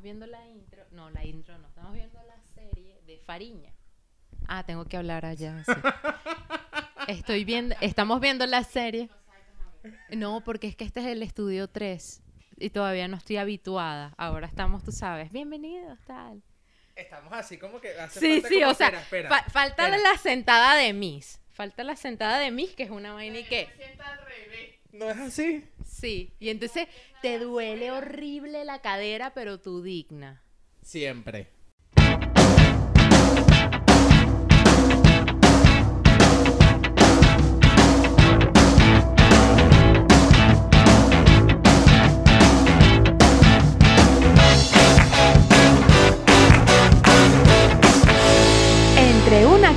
estamos viendo la intro. No, la intro no. Estamos viendo la serie de Fariña. Ah, tengo que hablar allá. sí. Estoy viendo, estamos viendo la serie. No, porque es que este es el estudio 3 y todavía no estoy habituada. Ahora estamos, tú sabes, bienvenidos, tal. Estamos así como que hace Sí, falta sí, como- o sea, espera, espera, fa- falta espera. la sentada de Miss. Falta la sentada de Miss, que es una vaina y que... ¿No es así? Sí, y entonces te duele horrible la cadera, pero tú digna. Siempre.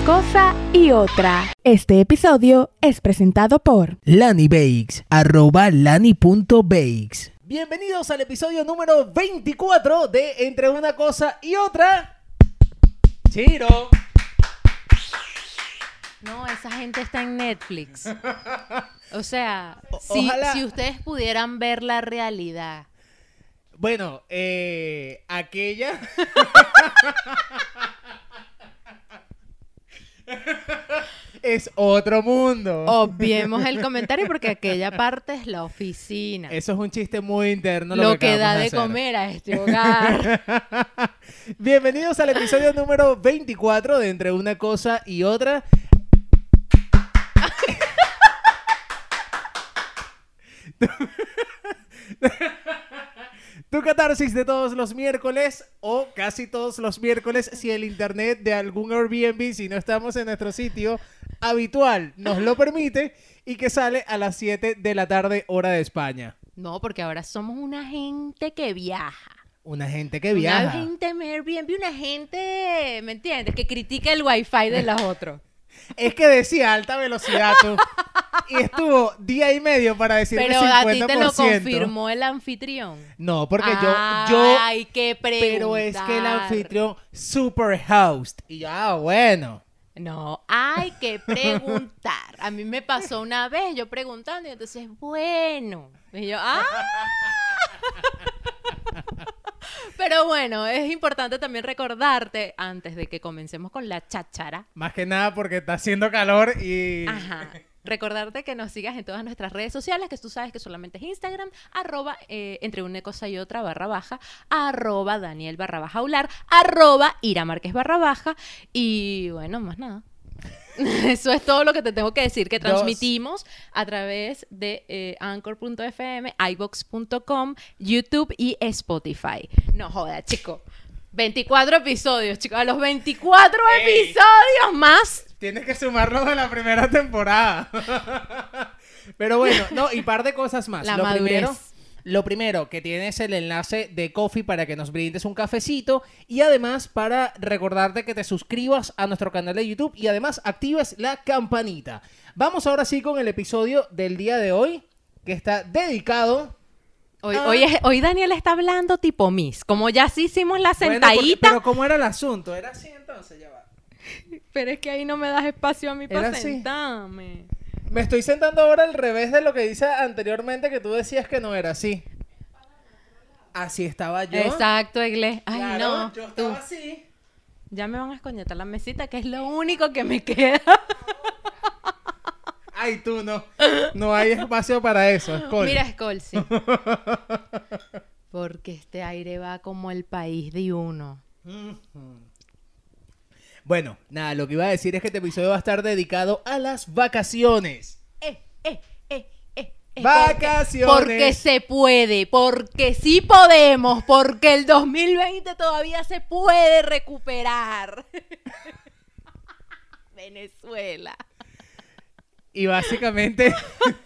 Cosa y otra. Este episodio es presentado por Lani Bakes, arroba lani.bakes. Bienvenidos al episodio número 24 de Entre una cosa y otra. Chiro. No, esa gente está en Netflix. O sea, O- si, si ustedes pudieran ver la realidad. Bueno, eh, aquella. es otro mundo. Obviemos el comentario porque aquella parte es la oficina. Eso es un chiste muy interno. lo que da de hacer. comer a este hogar. Bienvenidos al episodio número 24 de Entre una cosa y otra. Tu catarsis de todos los miércoles o casi todos los miércoles si el internet de algún Airbnb, si no estamos en nuestro sitio habitual, nos lo permite y que sale a las 7 de la tarde hora de España. No, porque ahora somos una gente que viaja. Una gente que viaja. Una gente en Airbnb, una gente, ¿me entiendes? Que critica el wifi de los otros. Es que decía alta velocidad tú. Y estuvo día y medio para decir Pero que 50%. a ti te lo confirmó el anfitrión. No, porque yo, yo, Ay, qué preguntar. pero es que el anfitrión super host. Y ya, ah, bueno. No, hay que preguntar. A mí me pasó una vez yo preguntando y entonces, bueno. Y yo, ah. Pero bueno, es importante también recordarte, antes de que comencemos con la cháchara, Más que nada porque está haciendo calor y. Ajá. Recordarte que nos sigas en todas nuestras redes sociales, que tú sabes que solamente es Instagram, arroba eh, entre una cosa y otra barra baja, arroba Daniel barra baja arroba Ira Márquez barra baja, y bueno, más nada. Eso es todo lo que te tengo que decir, que Dos. transmitimos a través de eh, anchor.fm, ibox.com, YouTube y Spotify. No joda, chico. 24 episodios, chicos. A los 24 Ey. episodios más Tienes que sumarlo de la primera temporada. Pero bueno, no, y par de cosas más. La lo madurez. primero, lo primero, que tienes el enlace de Coffee para que nos brindes un cafecito y además para recordarte que te suscribas a nuestro canal de YouTube y además actives la campanita. Vamos ahora sí con el episodio del día de hoy que está dedicado Hoy, Ah. hoy, es- hoy Daniel está hablando tipo Miss. Como ya sí hicimos la Bueno, porque- sentadita. pero ¿cómo era el asunto? ¿Era así entonces? Ya va. pero... es que ahí no me das espacio a mí para así. Me estoy sentando ahora al revés de lo que dice anteriormente que tú decías que no era así. Así estaba yo. Exacto, Egle. Ay, Claro, no. Yo tú. estaba así. Ya me van a escoñetar la mesita, que es lo único que me queda. Ay, tú no. No hay espacio para eso. Escol. Mira, Skol, sí. Porque este aire va como el país de uno. Bueno, nada, lo que iba a decir es que este episodio va a estar dedicado a las vacaciones. Eh, eh, eh, eh. eh, Vacaciones. Porque, porque se puede, porque sí podemos, porque el 2020 todavía se puede recuperar. Venezuela. Y básicamente.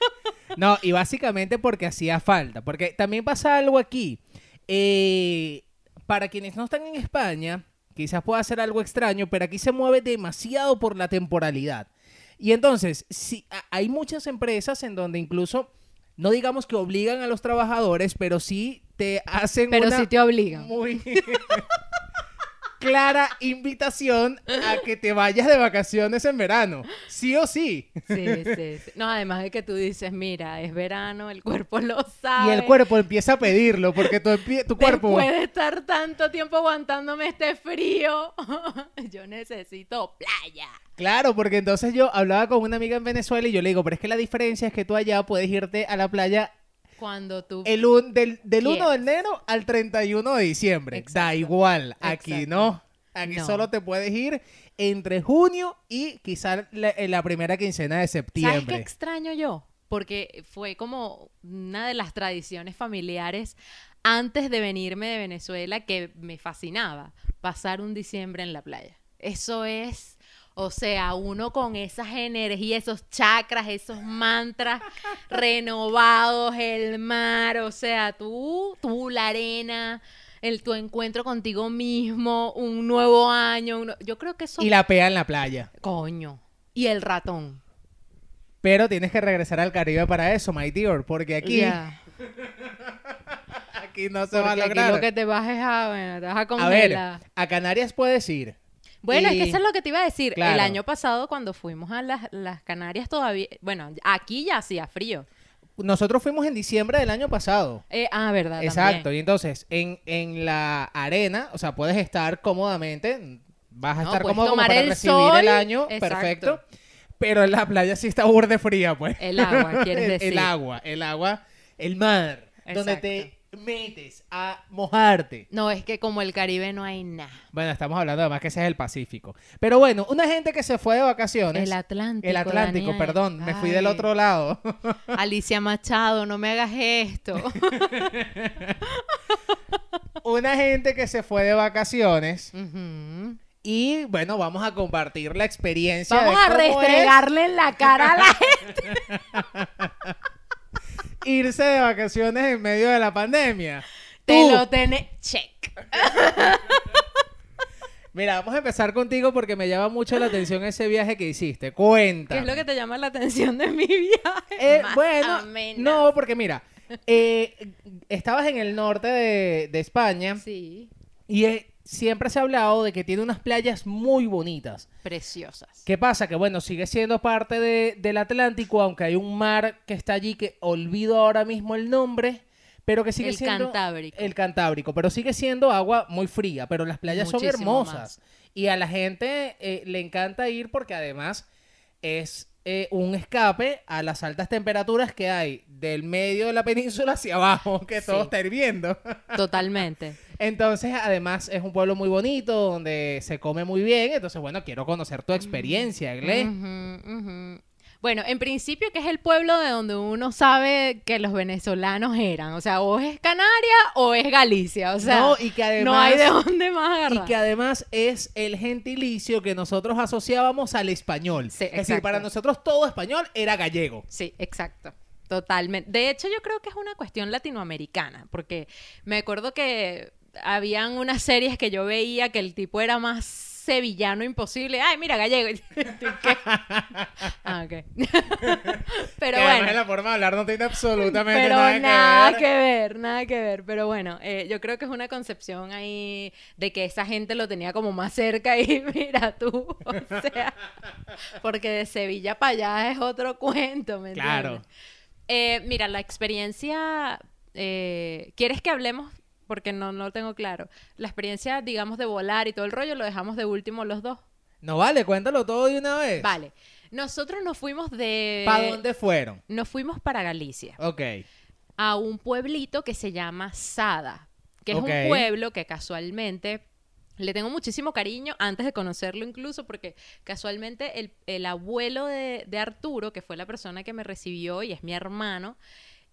no, y básicamente porque hacía falta. Porque también pasa algo aquí. Eh, para quienes no están en España, quizás pueda ser algo extraño, pero aquí se mueve demasiado por la temporalidad. Y entonces, a- hay muchas empresas en donde incluso, no digamos que obligan a los trabajadores, pero sí te hacen Pero una sí te obligan. muy clara invitación a que te vayas de vacaciones en verano. Sí o sí. Sí, sí, sí. No, además de que tú dices, mira, es verano, el cuerpo lo sabe. Y el cuerpo empieza a pedirlo porque tu, tu cuerpo... Después de estar tanto tiempo aguantándome este frío, yo necesito playa. Claro, porque entonces yo hablaba con una amiga en Venezuela y yo le digo, pero es que la diferencia es que tú allá puedes irte a la playa Cuando tú... el un- del, del 1 de enero al 31 de diciembre. Da Exacto. igual, aquí no. Aquí No. solo te puedes ir entre junio y quizás la, la primera quincena de ¿Sabes qué septiembre. extraño yo? Porque fue como una de las tradiciones familiares antes de venirme de Venezuela que me fascinaba, pasar un diciembre en la playa. Eso es, o sea, uno con esas energías, esos chakras, esos mantras renovados, el mar, o sea, tú, tú, la arena, el, tu encuentro contigo mismo, un nuevo año, yo creo que eso... Y la pea en la playa. Coño. Y el ratón. Pero tienes que regresar al Caribe para eso, my dear, porque aquí, aquí no se va a Porque aquí lograr. lo que te vas es a, bueno, te vas a A ver, a Canarias puedes ir. Bueno, es que eso es lo que te iba a decir. El año pasado, cuando fuimos a las, las Canarias, todavía. Bueno, aquí ya hacía frío. Nosotros fuimos en diciembre del año pasado. Eh, ah, verdad. Exacto, también. y entonces en, en la arena, o sea, puedes estar cómodamente, vas a No, estar cómodo como para el recibir sol, el año, exacto. perfecto. Pero en la playa sí está burde fría, pues. El agua, quieres El- decir. El agua, el agua, el mar, donde Exacto. te metes a mojarte. No, es que como el Caribe no hay nada. Bueno, estamos hablando además que ese es el Pacífico. Pero bueno, una gente que se fue de vacaciones. El Atlántico. El Atlántico, Daniel. perdón, me fui del otro lado. Alicia Machado, no me hagas esto. una gente que se fue de vacaciones. Y bueno, vamos a compartir la experiencia. Vamos de a cómo es restregarle en la cara a la gente. irse de vacaciones en medio de la pandemia. Te Tú, lo tenés. Check. Mira, vamos a empezar contigo porque me llama mucho la atención ese viaje que hiciste. Cuenta. ¿Qué es lo que te llama la atención de mi viaje? Eh, bueno, no, porque mira, eh, estabas en el norte de, de España Sí, y eh, siempre se ha hablado de que tiene unas playas muy bonitas. preciosas. ¿Qué pasa? Que bueno, sigue siendo parte de- del Atlántico, aunque hay un mar que está allí que olvido ahora mismo el nombre, pero que sigue El siendo Cantábrico. el Cantábrico, pero sigue siendo agua muy fría, pero las playas son hermosas y a la gente eh, le encanta ir porque además es eh, un escape a las altas temperaturas que hay del medio de la península hacia abajo, que todo está hirviendo. Totalmente. Entonces, además, es un pueblo muy bonito, donde se come muy bien. Entonces, bueno, quiero conocer tu experiencia, Gle. Bueno, en principio que es el pueblo de donde uno sabe que los venezolanos eran. O sea, o es Canarias o es Galicia. O sea, No, y que además- no hay de dónde más Y agarrar. que además es el gentilicio que nosotros asociábamos al español. Sí, es decir, para nosotros todo español era gallego. Sí, exacto. Totalmente. De hecho, yo creo que es una cuestión latinoamericana, porque me acuerdo que habían unas series que yo veía que el tipo era más sevillano imposible. Ay, mira, gallego. Ah, ok. Pero Que bueno. la forma de hablar no tiene absolutamente Pero nada, nada, que que, ver. ver. nada que ver. Pero bueno, eh, yo creo que es una concepción ahí de que esa gente lo tenía como más cerca y mira tú, o sea, porque de Sevilla para allá es otro cuento, ¿me Claro. entiendes? Eh, mira, la experiencia, eh, ¿quieres que hablemos? Porque no, no lo tengo claro. La experiencia, digamos, de volar y todo el rollo, lo dejamos de último los dos. No vale, cuéntalo todo de una vez. Vale. Nosotros nos fuimos de... ¿Para dónde fueron? Nos fuimos para Galicia Ok. a un pueblito que se llama Sada, que es un pueblo que casualmente le tengo muchísimo cariño antes de conocerlo incluso porque casualmente el, el abuelo de, de Arturo, que fue la persona que me recibió y es mi hermano,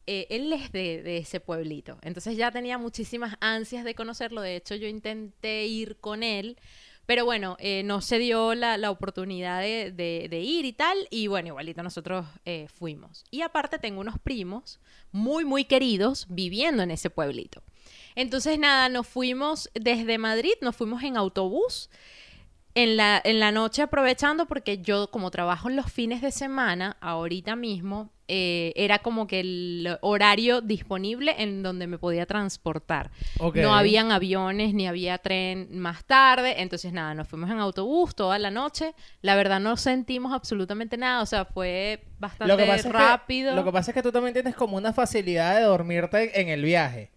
eh, él es de, ese pueblito. Entonces ya tenía muchísimas ansias de conocerlo. De hecho, yo intenté ir con él. Pero bueno, eh, no se dio la, oportunidad de ir y tal. Y bueno, igualito nosotros eh, fuimos. Y aparte tengo unos primos muy, muy queridos viviendo en ese pueblito. Entonces nada, nos fuimos desde Madrid, nos fuimos en autobús. En la, en la noche aprovechando porque yo como trabajo en los fines de semana, ahorita mismo eh, era como que el horario disponible en donde me podía transportar. No habían aviones ni había tren más tarde, entonces nada, nos fuimos en autobús toda la noche. La verdad no sentimos absolutamente nada, o sea, fue bastante Lo que, pasa es que- rápido. lo que pasa es que tú también tienes como una facilidad de dormirte en el viaje.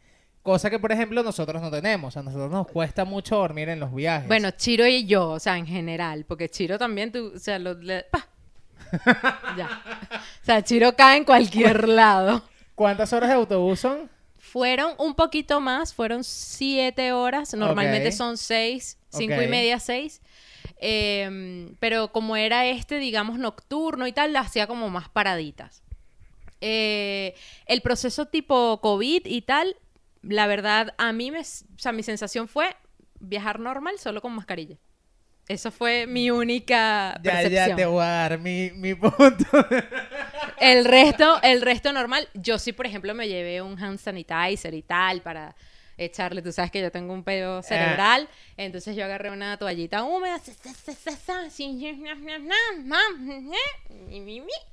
Cosa que, por ejemplo, nosotros no tenemos. A nosotros nos cuesta mucho dormir en los viajes. Bueno, Chiro y yo, o sea, en general, porque Chiro también, tú, o sea, lo, le- ¡pa! Ya. O sea, Chiro cae en cualquier lado. ¿Cuántas horas de autobús son? Fueron un poquito más, fueron siete horas, normalmente son seis, cinco y media, seis. Em, pero como era este, digamos, nocturno y tal, la hacía como más paraditas. Eh, el proceso tipo COVID y tal, la verdad, a mí me, o sea, mi sensación fue viajar normal solo con mascarilla. Eso fue mi única Ya, percepción. ya te voy a dar mi, mi punto. El resto, el resto normal. Yo sí, por ejemplo, me llevé un hand sanitizer y tal para echarle. Tú sabes que yo tengo un pedo cerebral. Entonces yo agarré una toallita húmeda.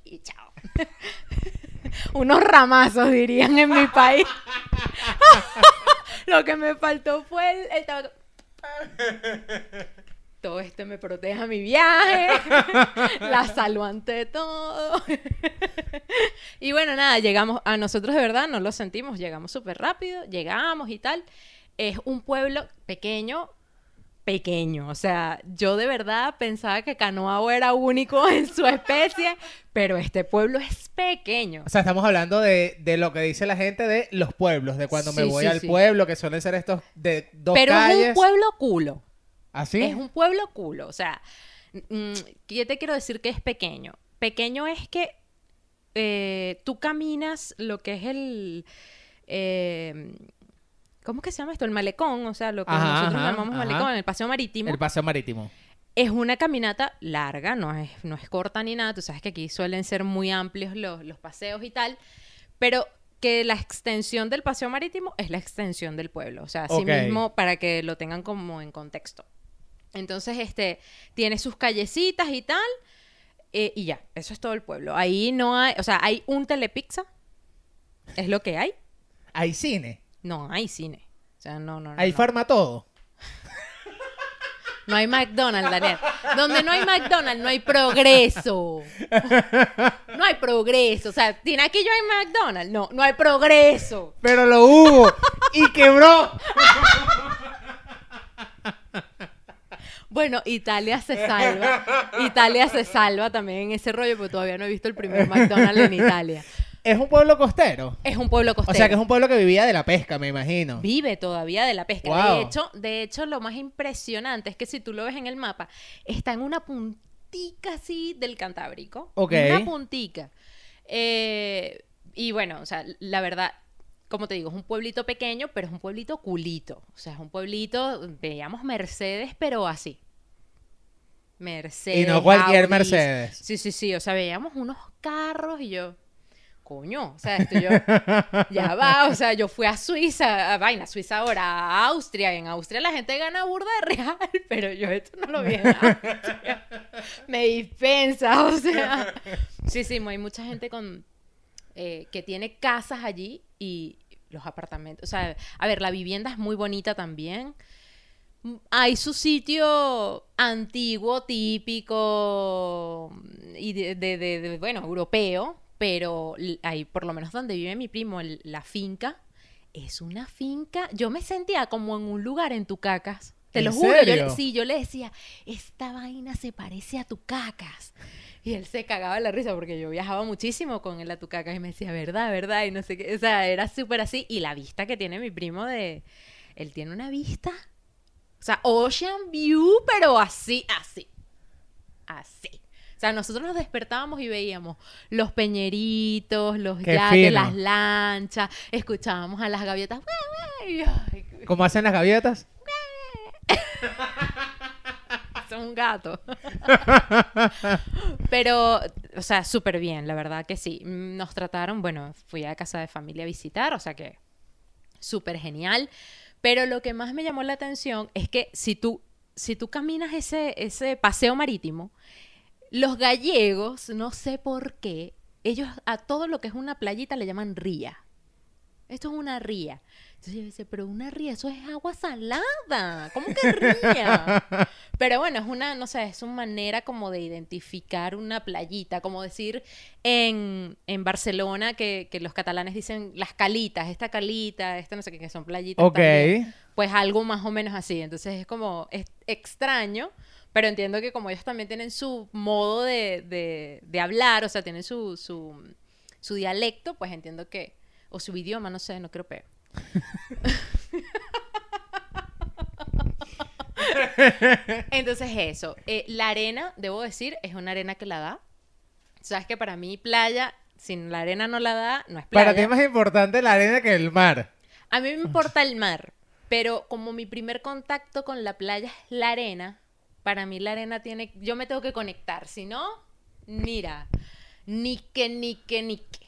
Y chao. Unos ramazos, dirían en mi país. Lo que me faltó fue el, el tabaco. Todo esto me proteja mi viaje. La salvo ante todo. y bueno, nada, llegamos. A nosotros de verdad no lo sentimos. Llegamos súper rápido. Llegamos y tal. Es un pueblo pequeño. Pequeño. O sea, yo de verdad pensaba que Canoao era único en su especie. Pero este pueblo es pequeño. O sea, estamos hablando de, de lo que dice la gente de los pueblos, de cuando me voy sí, al sí. pueblo, que suelen ser estos de dos pero calles. es un pueblo culo. ¿Así? Es un pueblo culo. O sea, mm, yo te quiero decir que es pequeño. Pequeño es que eh, tú caminas lo que es el. eh, ¿Cómo que se llama esto? El malecón. O sea, lo que Ajá, nosotros ajá, llamamos ajá. malecón, el paseo marítimo. El paseo marítimo. Es una caminata larga, no es, no es corta ni nada. Tú sabes que aquí suelen ser muy amplios los, los paseos y tal. Pero que la extensión del paseo marítimo es la extensión del pueblo. O sea, así mismo para que lo tengan como en contexto. Entonces, este, tiene sus callecitas y tal. eh, y ya, eso es todo el pueblo. Ahí no hay, o sea, hay un telepizza. Es lo que hay. Hay cine. No hay cine. O sea, no, no, no. Hay no. farma todo. No hay McDonald's, Daniel. Donde no hay McDonald's, no hay progreso. No hay progreso. O sea, ¿tiene aquí yo hay McDonald's? No, no hay progreso. Pero lo hubo. y quebró. Bueno, Italia se salva. Italia se salva también en ese rollo, porque todavía no he visto el primer McDonald's en Italia. Es un pueblo costero. Es un pueblo costero. O sea, que es un pueblo que vivía de la pesca, me imagino. Vive todavía de la pesca. Wow. De hecho, de hecho, lo más impresionante es que si tú lo ves en el mapa, está en una puntica así del Cantábrico. Ok. Una puntica. Eh, y bueno, o sea, la verdad, como te digo, es un pueblito pequeño, pero es un pueblito culito. O sea, es un pueblito, veíamos Mercedes, pero así. Mercedes. Y no cualquier Audis. Mercedes. Sí, sí, sí. O sea, veíamos unos carros y yo. Coño, o sea, esto yo. Ya va, o sea, yo fui a Suiza, a vaina, Suiza ahora, a Austria. Y en Austria la gente gana burda de real, pero yo esto no lo vi en Austria. Me dispensa, o sea. Sí, sí, hay mucha gente con eh, que tiene casas allí y los apartamentos. O sea, a ver, la vivienda es muy bonita también. Mm, Hay su sitio antiguo, típico y de, de- de- de, bueno, europeo, pero ahí, por lo menos donde vive mi primo, el- la finca, es una finca. Yo me sentía como en un lugar en Tucacas. Te ¿En lo juro. Yo le- serio? sí, yo le decía, esta vaina se parece a Tucacas. Y él se cagaba de la risa porque yo viajaba muchísimo con él a Tucacas y me decía, verdad, verdad, y no sé qué. O sea, era súper así. Y la vista que tiene mi primo de... Él tiene una vista o sea, Ocean View, pero así, así. Así. O sea, nosotros nos despertábamos y veíamos los peñeritos, los Qué yates, fino. las lanchas, escuchábamos a las gaviotas. ¿Cómo hacen las gaviotas? son un gato. Pero, o sea, súper bien, la verdad que sí. Nos trataron, bueno, fui a casa de familia a visitar, o sea que súper genial. Pero lo que más me llamó la atención es que si tú, si tú caminas ese, ese paseo marítimo, los gallegos, no sé por qué, Ellos a todo lo que es una playita le llaman ría. Esto es una ría. Entonces yo decía, pero una ría, eso es agua salada. ¿Cómo que ría? Pero bueno, es una, no sé, es una manera como de identificar una playita, como decir en, en Barcelona que, que los catalanes dicen las calitas, esta calita, esta no sé qué, que son playitas. Ok. también. Pues algo más o menos así. Entonces es como, es extraño, pero entiendo que como ellos también tienen su modo de, de, de hablar, o sea, tienen su, su, su dialecto, pues entiendo que, o su idioma, no sé, no creo peor. Entonces eso, Eh, la arena, debo decir, es una arena que la da. Sabes que para mí playa, sin la arena no la da, no es playa. Para ti es más importante la arena que el mar. A mí me importa el mar, pero como mi primer contacto con la playa es la arena, para mí la arena tiene, yo me tengo que conectar, si no, mira, ni que, ni que, ni que.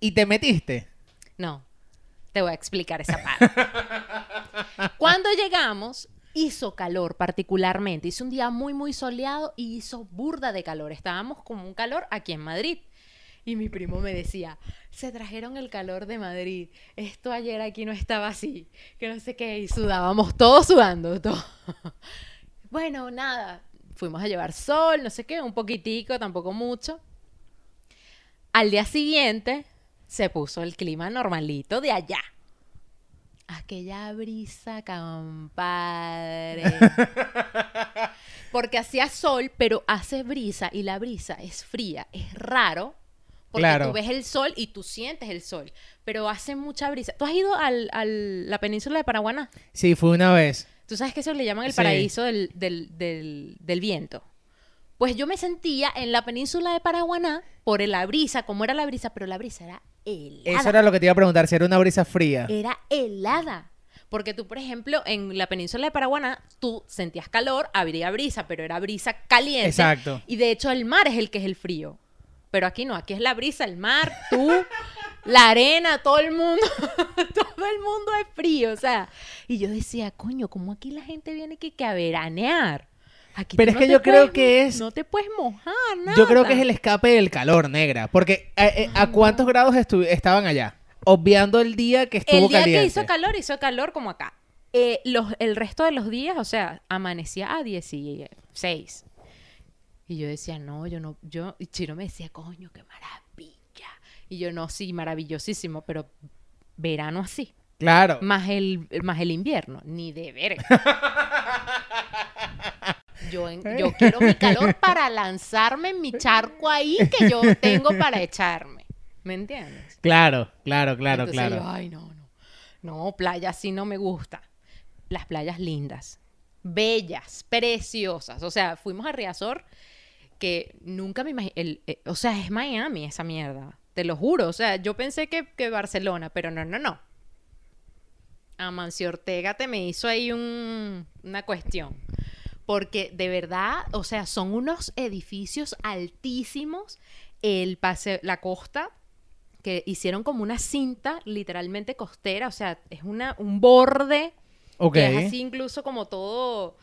¿Y te metiste? No, te voy a explicar esa parte. Cuando llegamos, hizo calor particularmente, hizo un día muy, muy soleado y hizo burda de calor. Estábamos con un calor aquí en Madrid. Y mi primo me decía, se trajeron el calor de Madrid. Esto ayer aquí no estaba así. Que no sé qué. Y sudábamos, todos sudando, todo. Bueno, nada. Fuimos a llevar sol, no sé qué, un poquitico, tampoco mucho. Al día siguiente se puso el clima normalito de allá. Aquella brisa, compadre. Porque hacía sol, pero hace brisa y la brisa es fría. Es raro. Porque Claro. tú ves el sol y tú sientes el sol. Pero hace mucha brisa. ¿Tú has ido al- a la península de Paraguaná? Sí, fue una vez. Tú sabes que eso le llaman el Sí. paraíso del, del- del- del viento. Pues yo me sentía en la península de Paraguaná por la brisa, como era la brisa, pero la brisa era helada. Eso era lo que te iba a preguntar, si era una brisa fría. Era helada. Porque tú, por ejemplo, en la península de Paraguaná, tú sentías calor, habría brisa, pero era brisa caliente. Exacto. Y de hecho el mar es el que es el frío. Pero aquí no, aquí es la brisa, el mar, tú, la arena, todo el mundo, todo el mundo es frío, o sea. Y yo decía, coño, ¿cómo aquí la gente viene que, que a veranear? Aquí Pero es que yo creo que es- No te puedes mojar, nada. Yo creo que es el escape del calor, negra. Porque eh, eh, ¿a cuántos grados estaban allá? Obviando el día que estuvo El día caliente. que hizo calor, hizo calor como acá. Eh, los, el resto de los días, o sea, amanecía a 16. Y yo decía, no, yo no, yo, y Chiro me decía, coño, qué maravilla. Y yo, no, sí, maravillosísimo, pero verano así. Claro. Más el, más el invierno, ni de verga. Yo, en- yo quiero mi calor para lanzarme en mi charco ahí que yo tengo para echarme. ¿Me entiendes? Claro, claro, claro, Entonces claro. yo, ay, no, no. No, playa sí no me gusta. Las playas lindas, bellas, preciosas. O sea, fuimos a Riazor, que nunca me imaginé. o sea, es Miami esa mierda. Te lo juro. O sea, yo pensé que, que Barcelona, pero no, no, no. Amancio Ortega te me hizo ahí un- una cuestión. Porque de verdad, o sea, son unos edificios altísimos. El pase, la costa, que hicieron como una cinta literalmente costera, o sea, es una, un borde Ok. que es así incluso como todo,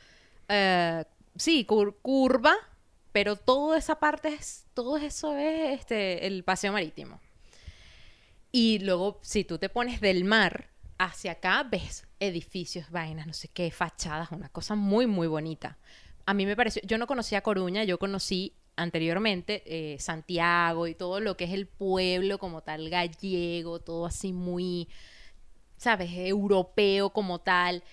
eh, sí, cur- curva, pero toda esa parte es, todo eso es este, el paseo marítimo. Y luego, si tú te pones del mar hacia acá, ves edificios, vainas, no sé qué, fachadas, una cosa muy, muy bonita. A mí me pareció, yo no conocía Coruña, yo conocí anteriormente eh, Santiago y todo lo que es el pueblo como tal gallego, todo así muy, ¿sabes? Europeo como tal.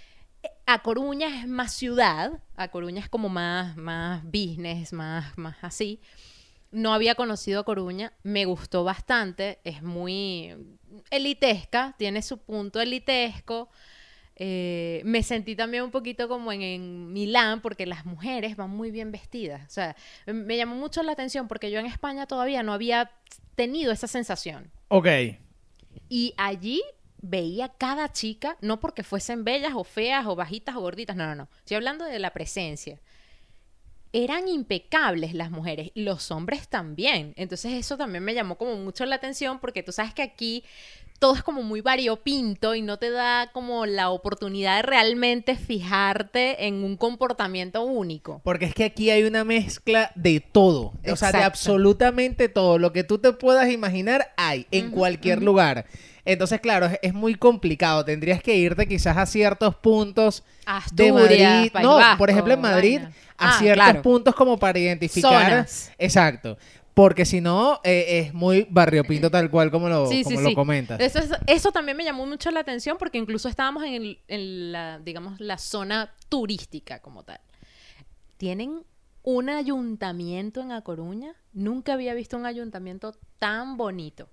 A Coruña es más ciudad, a Coruña es como más, más business, más, más así. No había conocido a Coruña, me gustó bastante, es muy elitesca, tiene su punto elitesco. Eh, me sentí también un poquito como en, en Milán porque las mujeres van muy bien vestidas. O sea, me llamó mucho la atención porque yo en España todavía no había tenido esa sensación. Ok. Y allí veía cada chica, no porque fuesen bellas o feas o bajitas o gorditas, no, no, no. Estoy hablando de la presencia. Eran impecables las mujeres, y los hombres también. Entonces eso también me llamó como mucho la atención porque tú sabes que aquí todo es como muy variopinto y no te da como la oportunidad de realmente fijarte en un comportamiento único. Porque es que aquí hay una mezcla de todo. O sea, de absolutamente todo. Lo que tú te puedas imaginar hay en cualquier lugar. Entonces, claro, es, es muy complicado. Tendrías que irte quizás a ciertos puntos de Asturias, Madrid. País No, Vasco, por ejemplo, en Madrid, vaina. a Ah, ciertos claro. puntos como para identificar. Zonas. Exacto. Porque si no, eh, es muy barriopinto tal cual como lo, Sí, como sí, lo sí. comentas. Eso, es- eso también me llamó mucho la atención porque incluso estábamos en, el- en la, digamos, la zona turística como tal. Tienen un ayuntamiento en A Coruña. Nunca había visto un ayuntamiento tan bonito.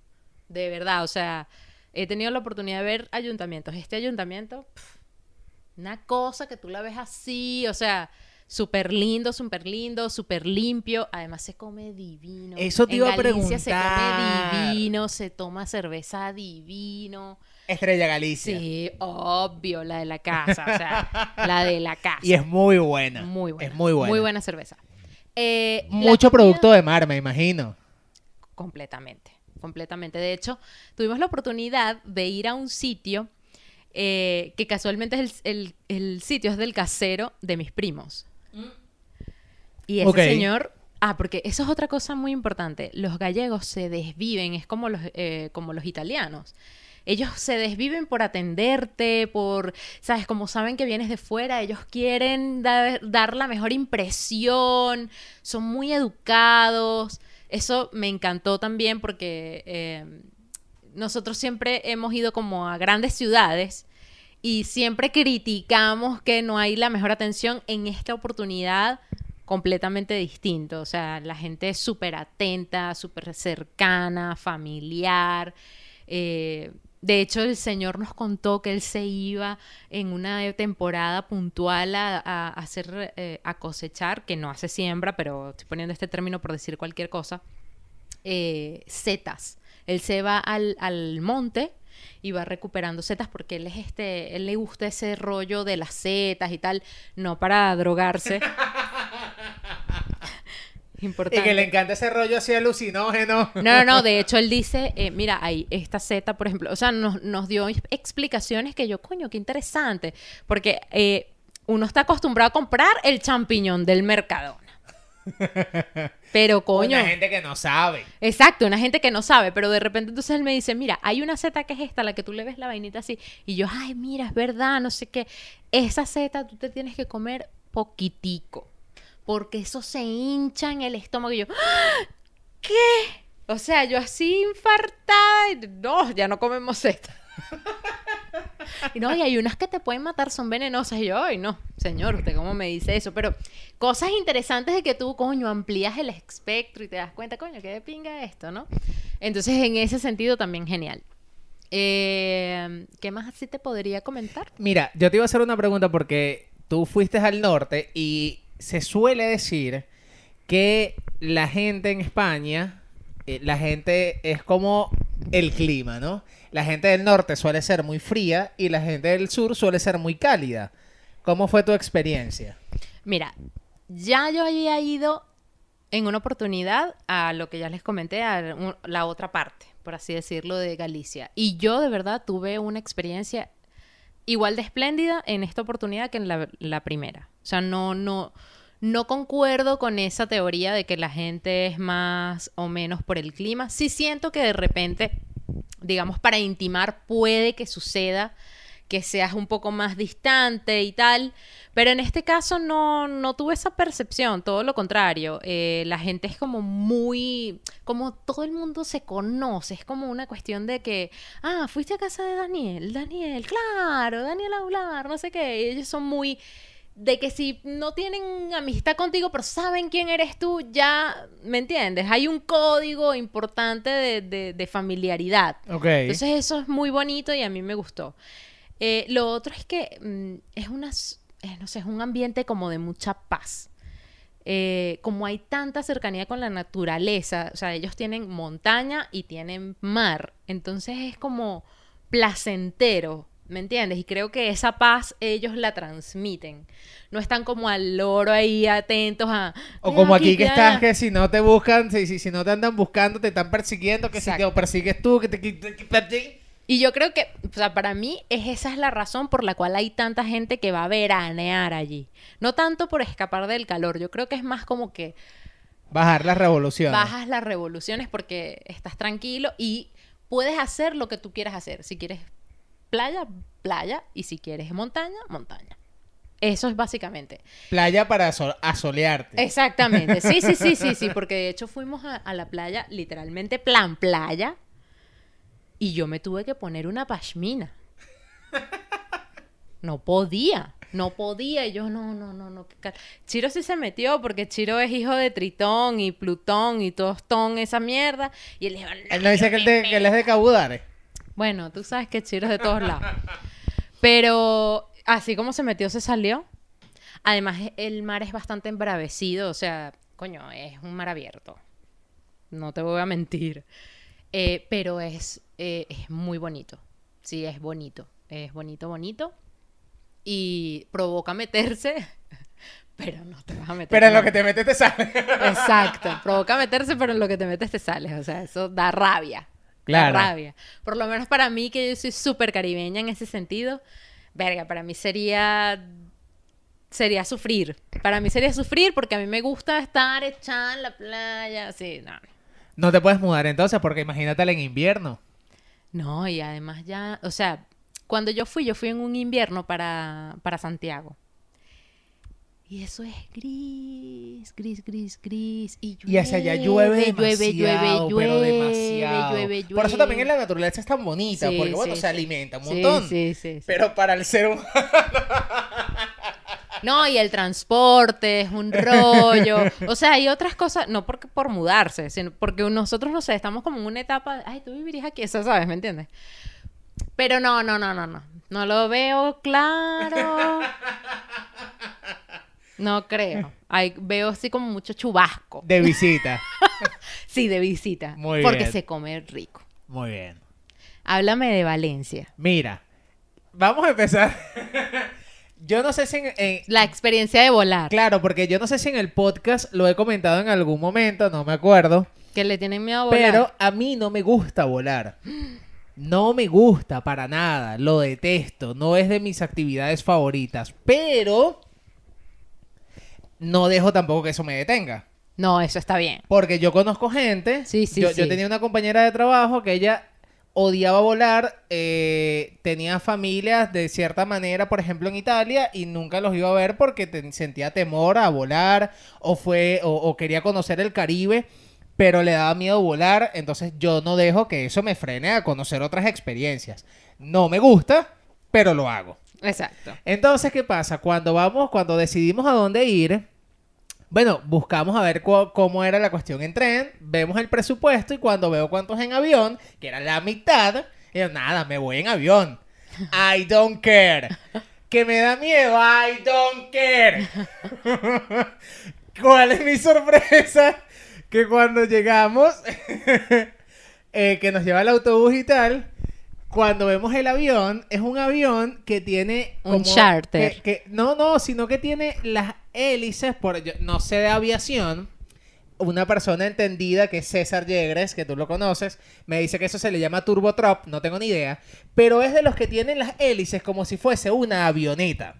De verdad, o sea, he tenido la oportunidad de ver ayuntamientos. Este ayuntamiento, pf, una cosa que tú la ves así, o sea, súper lindo, súper lindo, súper limpio. Además se come divino. Eso te En iba a Galicia se preguntar. come divino, se toma cerveza divino. Estrella Galicia. Sí, obvio, la de la casa, o sea, la de la casa. Y es muy buena. muy buena. Es muy buena. Muy buena cerveza. Eh, Mucho comida- producto de mar, me imagino. Completamente, completamente. De hecho, tuvimos la oportunidad de ir a un sitio eh, que casualmente es el, el- el sitio es del casero de mis primos. Y ese señor... Ah, porque eso es otra cosa muy importante. Los gallegos se desviven, es como los, eh, como los italianos. Ellos se desviven por atenderte, por, ¿sabes? Como saben que vienes de fuera, ellos quieren dar, dar la mejor impresión, son muy educados. Eso me encantó también porque eh, nosotros siempre hemos ido como a grandes ciudades y siempre criticamos que no hay la mejor atención. En esta oportunidad, completamente distinto. O sea, la gente es súper atenta, súper cercana, familiar. Eh, de hecho, el señor nos contó que él se iba en una temporada puntual a, hacer, eh, a cosechar, que no hace siembra, pero estoy poniendo este término por decir cualquier cosa, eh, setas. Él se va al, al monte y va recuperando setas porque él es este, él le gusta ese rollo de las setas y tal, no para drogarse. Importante. Y que le encanta ese rollo así alucinógeno. No, no, no, de hecho él dice, eh, mira, hay esta seta, por ejemplo, o sea, nos, nos dio explicaciones que yo, coño, qué interesante, porque eh, uno está acostumbrado a comprar el champiñón del Mercadona. Pero coño, Una gente que no sabe. exacto, una gente que no sabe, pero de repente entonces él me dice, mira, hay una seta que es esta, la que tú le ves la vainita así, y yo, ay, mira, es verdad, no sé qué, esa seta tú te tienes que comer poquitico, porque eso se hincha en el estómago, y yo, ¡Ah! ¿qué? O sea, yo así infartada, no, ya no comemos seta. Y no, y hay unas que te pueden matar, son venenosas. Y yo, ay, no, señor, ¿usted cómo me dice eso? Pero cosas interesantes de que tú, coño, amplías el espectro y te das cuenta, coño, qué de pinga esto, ¿no? Entonces, en ese sentido, también genial. Eh, ¿Qué más así te podría comentar? Mira, yo te iba a hacer una pregunta porque tú fuiste al norte y se suele decir que la gente en España, eh, la gente es como el clima, ¿no? La gente del norte suele ser muy fría y la gente del sur suele ser muy cálida. ¿Cómo fue tu experiencia? Mira, ya yo había ido en una oportunidad a lo que ya les comenté, a la otra parte, por así decirlo, de Galicia. Y yo de verdad tuve una experiencia igual de espléndida en esta oportunidad que en la primera. Sea, no, no, no concuerdo con esa teoría de que la gente es más o menos por el clima. Sí siento que de repente, digamos, para intimar puede que suceda que seas un poco más distante y tal, pero en este caso no, no tuve esa percepción, todo lo contrario, Eh, la gente es como muy, como todo el mundo se conoce, es como una cuestión de que, ah, fuiste a casa de Daniel, Daniel, claro, Daniel Aular, no sé qué, ellos son muy de que si no tienen amistad contigo, pero saben quién eres tú, ya, ¿me entiendes? Hay un código importante de, de- de familiaridad. Entonces eso es muy bonito y a mí me gustó. Eh, lo otro es que mm, es unas, eh, no sé, es un ambiente como de mucha paz. Eh, como hay tanta cercanía con la naturaleza, o sea, ellos tienen montaña y tienen mar, entonces es como placentero, ¿me entiendes? Y creo que esa paz ellos la transmiten. No están como al loro ahí atentos a... O "Mira como aquí que estás, allá". que si no te buscan, si, si, si no te andan buscando, te están persiguiendo, que si Exacto. te persigues tú, que te... te- Y yo creo que, o sea, para mí es, esa es la razón por la cual hay tanta gente que va a veranear allí. No tanto por escapar del calor, yo creo que es más como que Bajar las revoluciones. bajas las revoluciones porque estás tranquilo y puedes hacer lo que tú quieras hacer. Si quieres playa, playa, y si quieres montaña, montaña. Eso es básicamente. Playa para so- asolearte. Exactamente. Sí, sí, sí, sí, sí, porque de hecho fuimos a, a la playa, literalmente plan playa, y yo me tuve que poner una pashmina. No podía, no podía, y yo no, no, no, no. Chiro sí se metió porque Chiro es hijo de Tritón y Plutón y Tostón, esa mierda, y él dijo, Él no dice que él, de- que él es de Cabudare. Bueno, tú sabes que Chiro es de todos lados. Pero así como se metió, se salió. Además, el mar es bastante embravecido, o sea, coño, es un mar abierto. No te voy a mentir. Eh, pero es, eh, es muy bonito. Sí, es bonito. Es bonito, bonito. Y provoca meterse, pero no te vas a meter. Pero en lo que te metes te sale. Exacto. Provoca meterse, pero en lo que te metes te sales. O sea, eso da rabia. Claro. Rabia. Por lo menos para mí, que yo soy súper caribeña en ese sentido, verga, para mí sería. Sería sufrir. Para mí sería sufrir porque a mí me gusta estar echada en la playa. Sí, no. No te puedes mudar entonces, porque imagínatela en invierno. No, y además ya. O sea, cuando yo fui, yo fui en un invierno para, para Santiago. Y eso es gris, gris, gris, gris. Y, Y hacia allá llueve llueve, demasiado, llueve, pero llueve, demasiado. llueve, Por eso también en llueve. la naturaleza es tan bonita, Sí, porque bueno, sí, se alimenta un montón. sí, sí, sí. Pero para el ser humano... No, y el transporte es un rollo. O sea, hay otras cosas, no porque por mudarse, sino porque nosotros, no sé, estamos como en una etapa, de, ay, tú vivirías aquí, eso sabes, ¿me entiendes? Pero no, no, no, no, no. No lo veo claro. No creo. Hay, veo así como mucho chubasco. De visita. Sí, de visita. Muy porque bien. se come rico. Muy bien. Háblame de Valencia. Mira, vamos a empezar. yo no sé si en, en- La experiencia de volar. Claro, porque yo no sé si en el podcast lo he comentado en algún momento, no me acuerdo. Que le tienen miedo a volar. Pero a mí no me gusta volar. No me gusta para nada. Lo detesto. No es de mis actividades favoritas. Pero no dejo tampoco que eso me detenga. No, eso está bien. Porque yo conozco gente. Sí, sí, yo, yo sí. tenía una compañera de trabajo que ella odiaba volar. eh, tenía familias de cierta manera, por ejemplo, en Italia, y nunca los iba a ver porque te- sentía temor a volar o, fue, o, o quería conocer el Caribe, pero le daba miedo volar. Entonces yo no dejo que eso me frene a conocer otras experiencias. No me gusta, pero lo hago. Exacto. Entonces, ¿qué pasa? Cuando vamos, cuando decidimos a dónde ir, bueno, buscamos a ver cómo era la cuestión en tren, vemos el presupuesto y cuando veo cuántos en avión, que era la mitad, yo, nada, me voy en avión. I don't care. Que me da miedo, I don't care. ¿Cuál es mi sorpresa? Que cuando llegamos, eh, que nos lleva el autobús y tal, cuando vemos el avión, es un avión que tiene... Un charter. que- que- no, no, sino que tiene las hélices, por, yo no sé de aviación, una persona entendida que es César Yegres, que tú lo conoces, me dice que eso se le llama turbotrop, no tengo ni idea, pero es de los que tienen las hélices como si fuese una avioneta.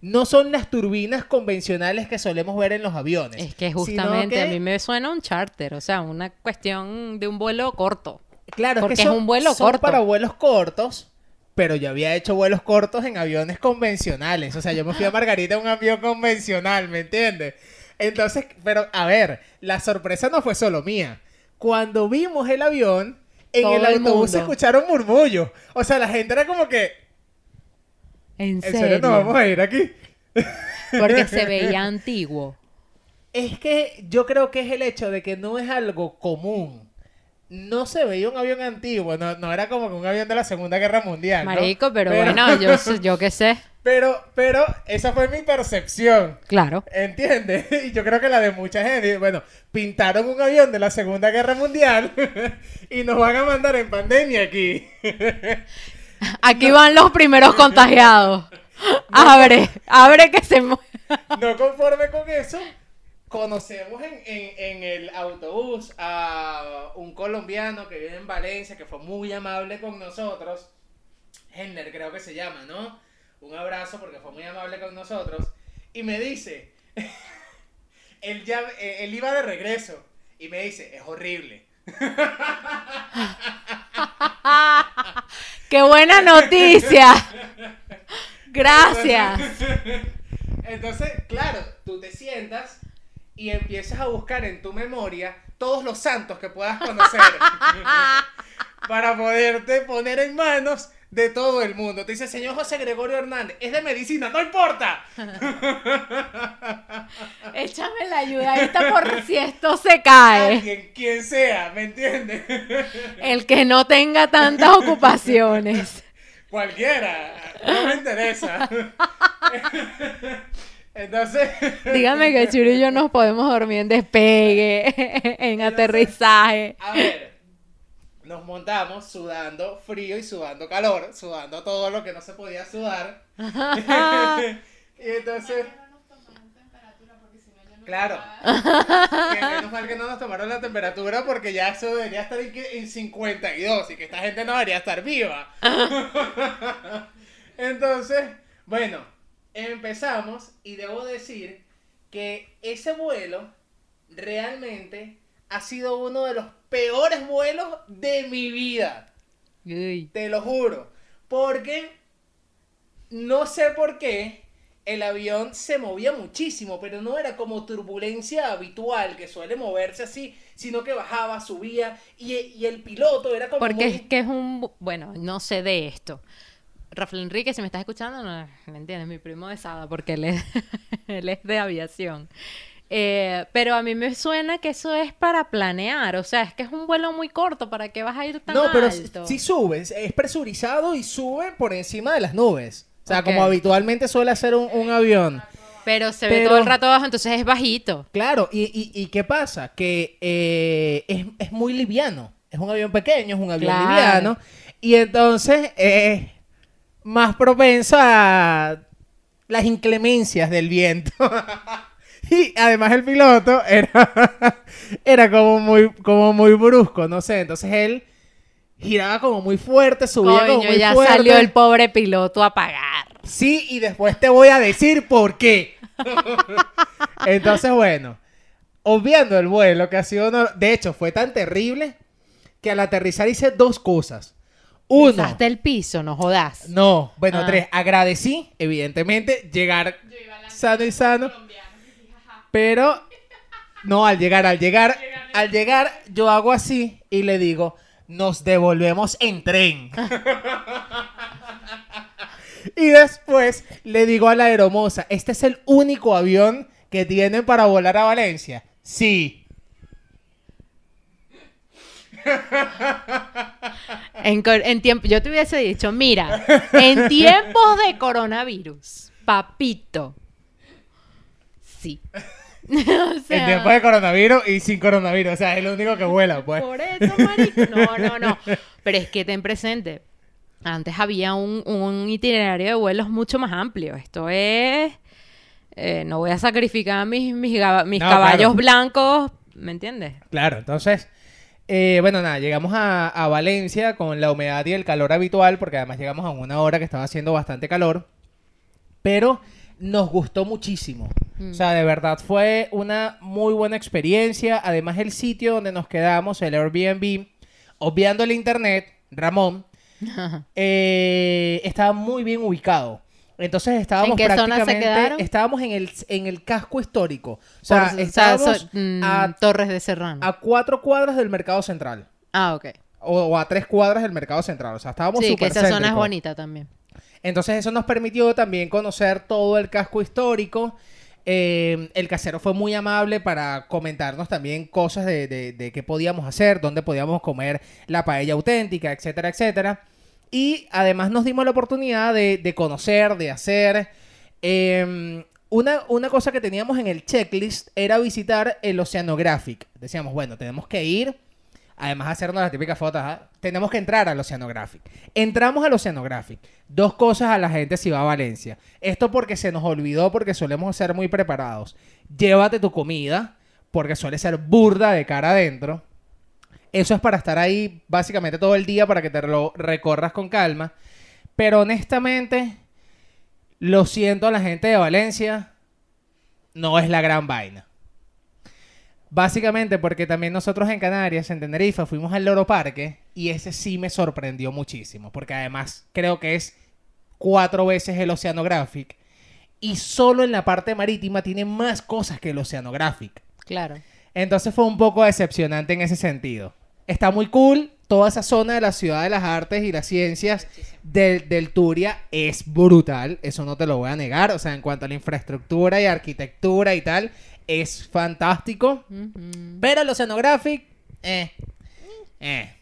No son las turbinas convencionales que solemos ver en los aviones. Es que justamente que- a mí me suena un charter, o sea, una cuestión de un vuelo corto. Claro, Porque es que es son, un vuelo son corto. para vuelos cortos, pero yo había hecho vuelos cortos en aviones convencionales. O sea, yo me fui a Margarita en un avión convencional, ¿me entiendes? Entonces, pero a ver, la sorpresa no fue solo mía. Cuando vimos el avión, en Todo el autobús se escucharon murmullos. O sea, la gente era como que, ¿En ¿en serio? serio nos vamos a ir aquí? Porque se veía antiguo. Es que yo creo que es el hecho de que no es algo común. No se veía un avión antiguo, no, no era como que un avión de la Segunda Guerra Mundial. ¿no? Marico, pero, bueno, yo, yo qué sé. Pero, pero esa fue mi percepción. Claro. ¿Entiendes? Y yo creo que la de mucha gente. Bueno, pintaron un avión de la Segunda Guerra Mundial y nos van a mandar en pandemia aquí. Aquí van los primeros contagiados. Abre, abre que se mu- No conforme con eso, conocemos en, en- en el autobús a un colombiano que vive en Valencia, que fue muy amable con nosotros. Henner creo que se llama, ¿no? Un abrazo porque fue muy amable con nosotros. Y me dice, él, ya, eh, él iba de regreso y me dice, es horrible. ¡Qué buena noticia! Gracias. Entonces, claro, tú te sientas y empiezas a buscar en tu memoria todos los santos que puedas conocer para poderte poner en manos de todo el mundo. Te dice, señor José Gregorio Hernández, es de medicina, no importa. Échame la ayudadita por si esto se cae. Alguien, quien sea, ¿me entiendes? El que no tenga tantas ocupaciones. Cualquiera, no me interesa. Entonces, Dígame que Churi y yo nos podemos dormir en despegue, en aterrizaje. A ver, nos montamos sudando frío y sudando calor, sudando todo lo que no se podía sudar. y entonces, claro, que menos mal que no nos tomaron la temperatura porque ya eso debería estar en 52 y que esta gente no debería estar viva. entonces, bueno, empezamos y debo decir que ese vuelo realmente ha sido uno de los peores vuelos de mi vida. Uy. Te lo juro. Porque no sé por qué el avión se movía muchísimo, pero no era como turbulencia habitual que suele moverse así, sino que bajaba, subía y, y el piloto era como... Porque muy- es que es un... bu- Bueno, no sé de esto. Rafael Enrique, si me estás escuchando, no entiendes, mi primo de Sada, porque él es, él es de aviación. Eh, pero a mí me suena que eso es para planear, o sea, es que es un vuelo muy corto, ¿para qué vas a ir tan No, pero alto? sí sube, es- es presurizado y sube por encima de las nubes. O sea, como habitualmente suele hacer un, un avión. Pero se ve todo el rato abajo, entonces es bajito. Claro, y, y- y ¿qué pasa? Que eh, es, es muy liviano. Es un avión pequeño, es un avión Claro. liviano. Y entonces es más propenso a las inclemencias del viento. y además el piloto era, era como, muy, como muy brusco, no sé. Entonces él giraba como muy fuerte, subía como Coño, muy ya fuerte. salió el pobre piloto a pagar. Sí, y después te voy a decir por qué. Entonces, bueno, obviando el vuelo, que ha sido uno- De hecho, fue tan terrible que al aterrizar hice dos cosas. Uno, Pisaste el piso, no jodas. no, bueno, Ah. tres, agradecí, evidentemente, llegar sano y sano. Pero, no, al llegar, al llegar, al llegar, yo hago así y le digo, nos devolvemos en tren. y después le digo a la aeromoza, ¿este es el único avión que tienen para volar a Valencia? Sí. En, tiempo, yo te hubiese dicho, mira, en tiempos de coronavirus, papito. Sí. O sea, en tiempo de coronavirus y sin coronavirus, o sea, es el único que vuela, pues. Por eso, marico. No, no, no. Pero es que ten presente. Antes había un, un itinerario de vuelos mucho más amplio. Esto es. eh, no voy a sacrificar mis, mis, gaba- mis No, caballos claro. blancos. ¿Me entiendes? Claro, entonces, eh, bueno, nada, llegamos a, a Valencia con la humedad y el calor habitual, porque además llegamos a una hora que estaba haciendo bastante calor, pero nos gustó muchísimo. O sea, de verdad fue una muy buena experiencia. Además, el sitio donde nos quedamos, el Airbnb, obviando el internet, Ramón, eh, estaba muy bien ubicado. Entonces estábamos ¿En prácticamente, estábamos en el, en el casco histórico. O sea, Por- o sea, estábamos so- mm, a Torres de Serrano. a cuatro cuadras del mercado central. ah, ok. O, o a tres cuadras del mercado central. O sea, estábamos Sí, que esa zona es bonita también. Entonces eso nos permitió también conocer todo el casco histórico. Eh, el casero fue muy amable para comentarnos también cosas de, de, de qué podíamos hacer, dónde podíamos comer la paella auténtica, etcétera, etcétera. Y además nos dimos la oportunidad de, de conocer, de hacer. eh, una, una cosa que teníamos en el checklist era visitar el Oceanographic. Decíamos, bueno, tenemos que ir además de hacernos las típicas fotos, ¿ah? tenemos que entrar al Oceanographic. Entramos al Oceanographic. Dos cosas a la gente si va a Valencia. Esto porque se nos olvidó, porque solemos ser muy preparados. Llévate tu comida, porque suele ser burda de cara adentro. Eso es para estar ahí básicamente todo el día para que te lo recorras con calma. Pero honestamente, lo siento a la gente de Valencia, no es la gran vaina. Básicamente porque también nosotros en Canarias, en Tenerife, fuimos al Loro Parque y ese sí me sorprendió muchísimo, porque además creo que es cuatro veces el Oceanographic y solo en la parte marítima tiene más cosas que el Oceanographic. Claro. Entonces fue un poco decepcionante en ese sentido. Está muy cool, toda esa zona de la ciudad de las artes y las ciencias del, del Turia es brutal, eso no te lo voy a negar, o sea, en cuanto a la infraestructura y arquitectura y tal, es fantástico, Ujú. pero el Oceanographic, eh, eh.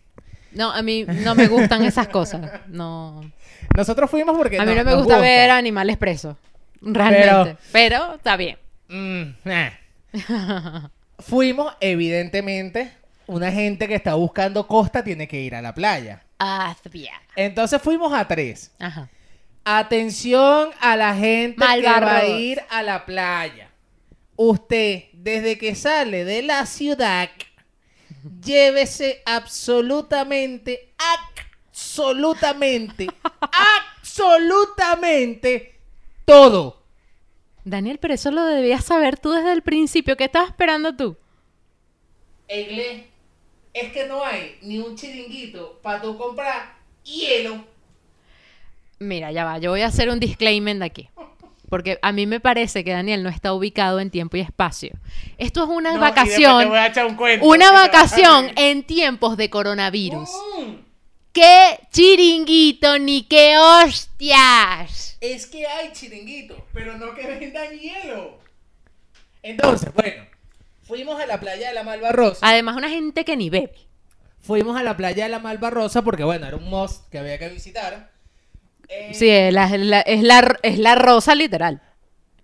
No, a mí no me gustan esas cosas. No. Nosotros fuimos porque... A mí no me nos gusta ver animales presos. Realmente. Pero, está bien. Mm, eh. Fuimos, evidentemente, una gente que está buscando costa tiene que ir a la playa. Asbia. Entonces fuimos a tres. Ajá. Atención a la gente que va a ir a la playa. Usted, desde que sale de la ciudad, llévese absolutamente, absolutamente, absolutamente todo. Daniel, pero eso lo debías saber tú desde el principio. ¿Qué estabas esperando tú? Egle, es que no hay ni un chiringuito para tú comprar hielo. Mira, ya va. Yo voy a hacer un disclaimer de aquí. Porque a mí me parece que Daniel no está ubicado en tiempo y espacio. Esto es una No, vacación. voy a echar un cuento, Una vacación en tiempos de coronavirus. Mm. ¡Qué chiringuito ni qué hostias! Es que hay chiringuito, pero no que vendan hielo. Entonces, bueno, fuimos a la playa de la Malvarrosa. Además, una gente que ni bebe. Fuimos a la playa de la Malvarrosa porque, bueno, era un must que había que visitar. Eh, Sí, es la, la- es, la, es la rosa literal.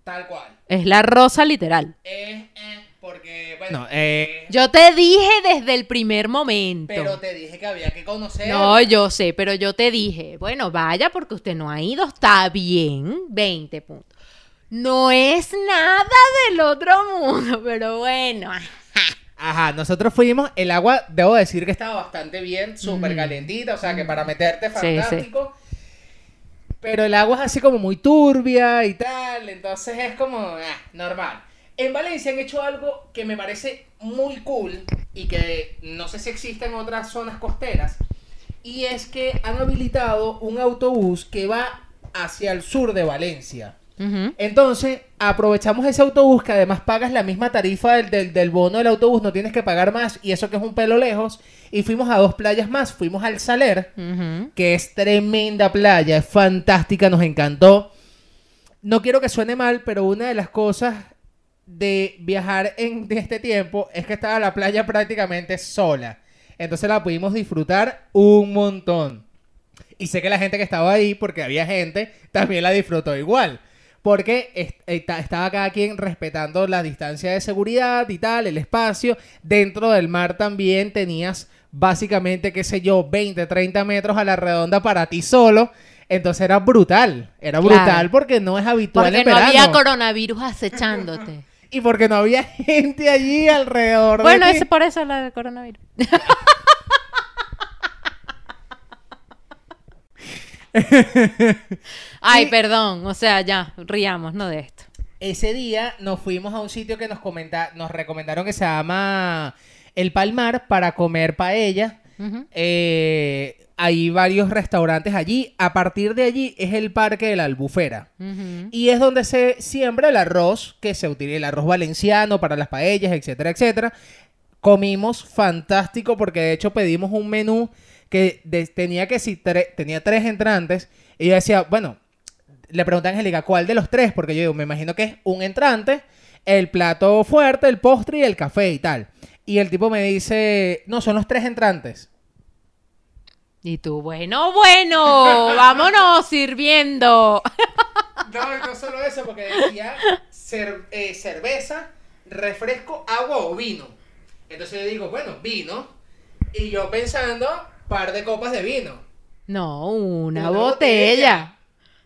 Tal cual. Es la rosa literal. Eh, eh, porque, bueno, eh, Yo te dije desde el primer momento. pero te dije que había que conocer. No, yo sé, pero yo te dije, bueno, vaya porque usted no ha ido, está bien, 20 puntos. No es nada del otro mundo, pero bueno. Ajá, nosotros fuimos, el agua, debo decir que estaba bastante bien, súper Mm. calentita, o sea que para meterte Sí, sí. fantástico. Pero el agua es así como muy turbia y tal, entonces es como ah, normal. En Valencia han hecho algo que me parece muy cool y que no sé si existe en otras zonas costeras, y es que han habilitado un autobús que va hacia el sur de Valencia. Entonces, aprovechamos ese autobús que además pagas la misma tarifa del, del, del bono del autobús, no tienes que pagar más y eso que es un pelo lejos. Y fuimos a dos playas más, fuimos al Saler, que es tremenda playa, es fantástica, nos encantó. No quiero que suene mal, pero una de las cosas de viajar en de este tiempo es que estaba la playa prácticamente sola. Entonces la pudimos disfrutar un montón. Y sé que la gente que estaba ahí, porque había gente, también la disfrutó igual. Porque est- esta- estaba cada quien respetando la distancia de seguridad y tal, el espacio. Dentro del mar también tenías básicamente, qué sé yo, 20, 30 metros a la redonda para ti solo. Entonces era brutal. Era Claro. brutal porque no es habitual Porque en no verano. había coronavirus acechándote. y porque no había gente allí alrededor bueno, de ti. es por eso la de coronavirus. Ay, Y- perdón, o sea, ya, riamos, no de esto. Ese día nos fuimos a un sitio que nos comenta, nos recomendaron que se llama El Palmar para comer paella. Eh, hay varios restaurantes allí. A partir de allí es el Parque de la Albufera. Y es donde se siembra el arroz, que se utiliza el arroz valenciano para las paellas, etcétera, etcétera. Comimos fantástico porque de hecho pedimos un menú que de- tenía que si tre- tenía tres entrantes. Y yo decía, bueno, le pregunté a Angélica, ¿cuál de los tres? Porque yo digo, me imagino que es un entrante, el plato fuerte, el postre y el café y tal. Y el tipo me dice, no, son los tres entrantes. Y tú, bueno, bueno, vámonos sirviendo. No, no solo eso, porque decía cer- eh, cerveza, refresco, agua o vino. Entonces yo digo, bueno, vino. Y yo pensando, par de copas de vino. No, una, Una botella.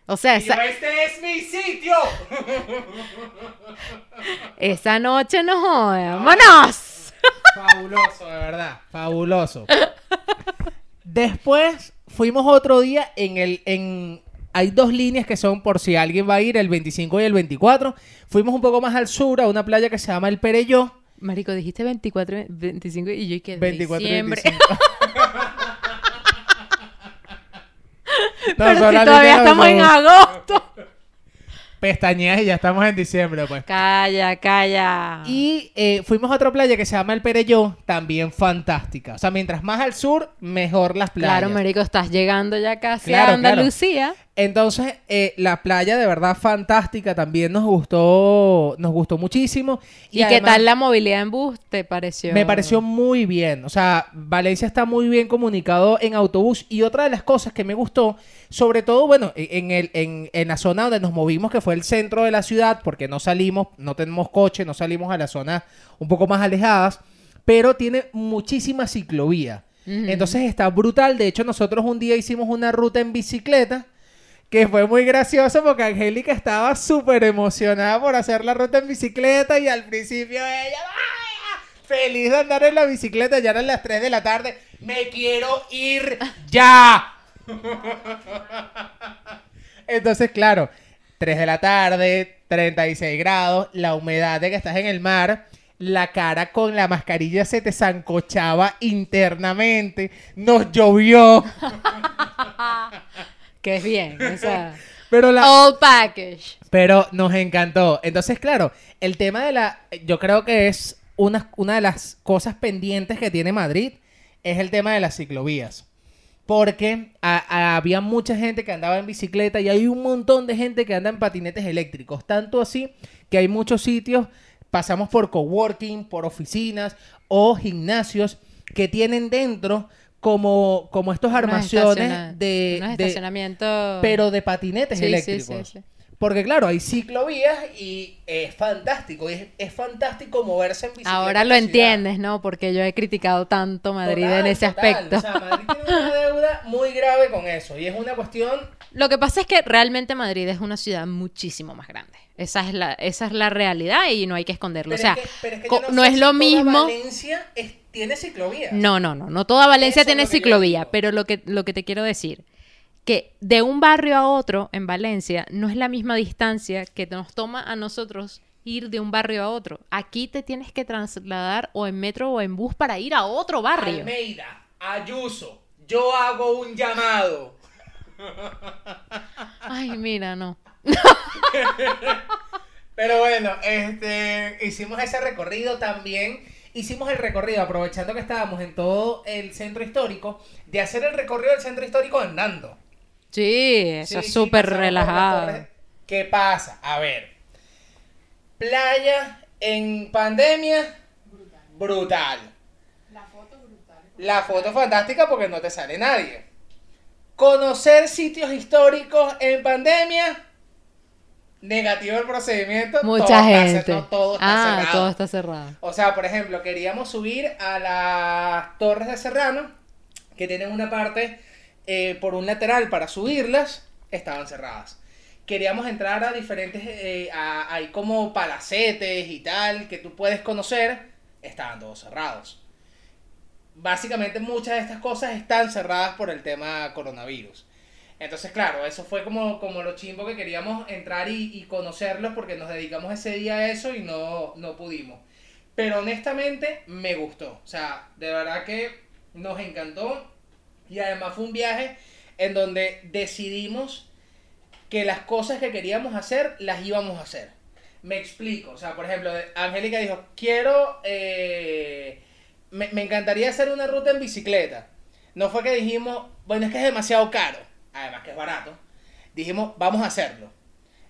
O sea, yo, esa, este es mi sitio. esa noche no joda. ¡Vámonos! Fabuloso, de verdad. Fabuloso. Después fuimos otro día en el. En, hay dos líneas que son por si alguien va a ir, el 25 y el 24. Fuimos un poco más al sur, a una playa que se llama El Pereyó. Marico, dijiste 24, y 25 y yo que 24 y diciembre. 25. Pero si todavía estamos en agosto. Pestañeas y ya estamos en diciembre, pues. Calla, calla. Y eh, fuimos a otra playa que se llama El Pereyó, también fantástica. O sea, mientras más al sur, mejor las playas. Claro, marico, estás llegando ya casi Claro, a claro. Entonces, eh, la playa de verdad fantástica también nos gustó, nos gustó muchísimo. ¿Y, qué además, tal la movilidad en bus te pareció? Me pareció muy bien. O sea, Valencia está muy bien comunicado en autobús. Y otra de las cosas que me gustó, sobre todo, bueno, e, en, el, en, en la zona donde nos movimos, que fue el centro de la ciudad, porque no salimos, no tenemos coche, no salimos a las zonas un poco más alejadas, pero tiene muchísima ciclovía. Entonces está brutal. De hecho, nosotros un día hicimos una ruta en bicicleta. Que fue muy gracioso porque Angélica estaba súper emocionada por hacer la ruta en bicicleta y al principio ella ¡ah! feliz de andar en la bicicleta, ya eran las 3 de la tarde, me quiero ir ya. Entonces, claro, 3 de la tarde, 36 grados, la humedad de que estás en el mar, la cara con la mascarilla se te zancochaba internamente, nos llovió, Que es bien, o sea, pero la... all package. Pero nos encantó. Entonces, claro, el tema de la... Yo creo que es una, una de las cosas pendientes que tiene Madrid, es el tema de las ciclovías. Porque a- a- había mucha gente que andaba en bicicleta y hay un montón de gente que anda en patinetes eléctricos. Tanto así que hay muchos sitios, pasamos por coworking, por oficinas o gimnasios que tienen dentro como, como estos Unos armaciones de, unos de- estacionamientos. pero de patinetes Sí, eléctricos. sí, sí. Porque claro, hay ciclovías y es fantástico. y Es, es fantástico moverse en bicicleta. Ahora lo entiendes, ¿no? Porque yo he criticado tanto Madrid Total, en ese total. aspecto. O sea, Madrid tiene una deuda muy grave con eso. Y es una cuestión... Lo que pasa es que realmente Madrid es una ciudad muchísimo más grande. Esa es la, esa es la realidad y no hay que esconderlo. Pero o sea, es que- pero es que no, sé es si lo mismo. Valencia es- tiene ciclovías. No, no, no. No toda Valencia Eso tiene ciclovía, pero lo que, lo que te quiero decir, que de un barrio a otro en Valencia no es la misma distancia que nos toma a nosotros ir de un barrio a otro. Aquí te tienes que trasladar o en metro o en bus para ir a otro barrio. Almeida, Ayuso, yo hago un llamado. Ay, mira, no. Pero bueno, este, hicimos ese recorrido también. Hicimos el recorrido, aprovechando que estábamos en todo el centro histórico, de hacer el recorrido del centro histórico andando. Sí, eso Sí, es súper relajado. ¿Qué pasa? A ver. Playa en pandemia, brutal. La foto fantástica porque no te sale nadie. Conocer sitios históricos en pandemia, negativo el procedimiento. todo Mucha está gente. no, todo está ah, cerrado. todo está cerrado. O sea, por ejemplo, queríamos subir a las torres de Serrano, que tienen una parte eh, por un lateral para subirlas, estaban cerradas. Queríamos entrar a diferentes, eh, a- hay como palacetes y tal, que tú puedes conocer, estaban todos cerrados. Básicamente muchas de estas cosas están cerradas por el tema coronavirus. Entonces, claro, eso fue como, como lo chimbo que queríamos entrar y, y conocerlos porque nos dedicamos ese día a eso y no, no pudimos. Pero honestamente me gustó. O sea, de verdad que nos encantó. Y además fue un viaje en donde decidimos que las cosas que queríamos hacer las íbamos a hacer. Me explico. O sea, por ejemplo, Angélica dijo, quiero... eh, me, me encantaría hacer una ruta en bicicleta. No fue que dijimos, bueno, es que es demasiado caro. Además que es barato. Dijimos, vamos a hacerlo.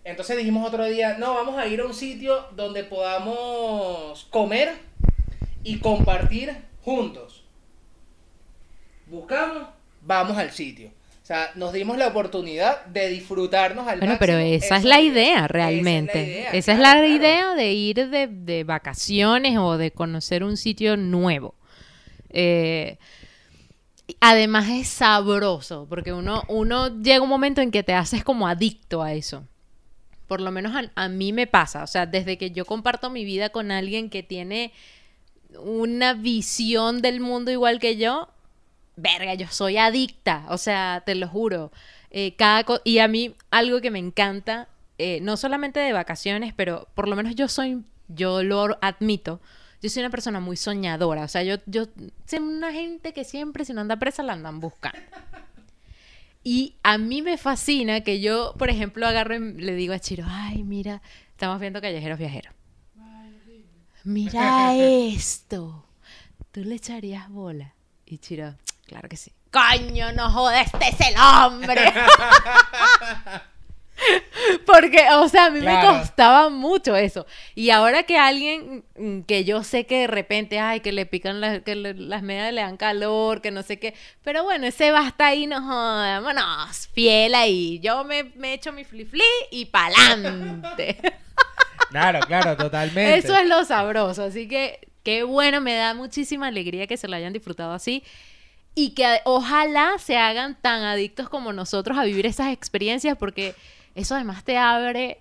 Entonces dijimos otro día, no, vamos a ir a un sitio donde podamos comer y compartir juntos. Buscamos, vamos al sitio. O sea, nos dimos la oportunidad de disfrutarnos al Bueno, pero máximo esa es la idea realmente. idea, Esa es la claro. idea de ir de, de vacaciones o de conocer un sitio nuevo. Eh, además es sabroso, porque uno, uno llega un momento en que te haces como adicto a eso. Por lo menos a, a mí me pasa. O sea, desde que yo comparto mi vida con alguien que tiene una visión del mundo igual que yo, verga, yo soy adicta. O sea, te lo juro. Eh, cada y a mí algo que me encanta, eh, no solamente de vacaciones, pero por lo menos yo soy, yo lo admito, yo soy una persona muy soñadora. O sea, yo, yo soy una gente que siempre si no anda presa la andan buscando. Y a mí me fascina que yo, por ejemplo, agarro y le digo a Chiro, ay, mira, estamos viendo Callejeros Viajeros. Mira esto. ¿Tú le echarías bola? Y Chiro, claro que sí. Coño, no jodas, este es el hombre. Porque, o sea, a mí Claro. me costaba mucho eso. Y ahora que alguien mm, que yo sé que de repente, ay, que le pican las, que le- las medias le dan calor, que no sé qué. Pero bueno, ese va hasta ahí, no vámonos, fiel ahí. Yo me, me echo mi flip y pa'lante. Claro, claro, totalmente. Eso es lo sabroso. Así que qué bueno, me da muchísima alegría que se lo hayan disfrutado así. Y que ojalá se hagan tan adictos como nosotros a vivir esas experiencias, porque eso además te abre,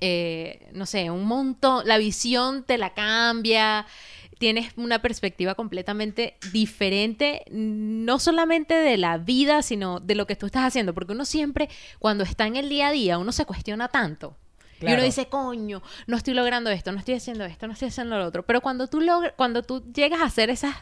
eh, no sé, un montón, la visión te la cambia, tienes una perspectiva completamente diferente, no solamente de la vida, sino de lo que tú estás haciendo, porque uno siempre, cuando está en el día a día, uno se cuestiona tanto. Y uno dice, coño, no estoy logrando esto, no estoy haciendo esto, no estoy haciendo lo otro. Pero cuando tú cuando tú llegas a hacer esas,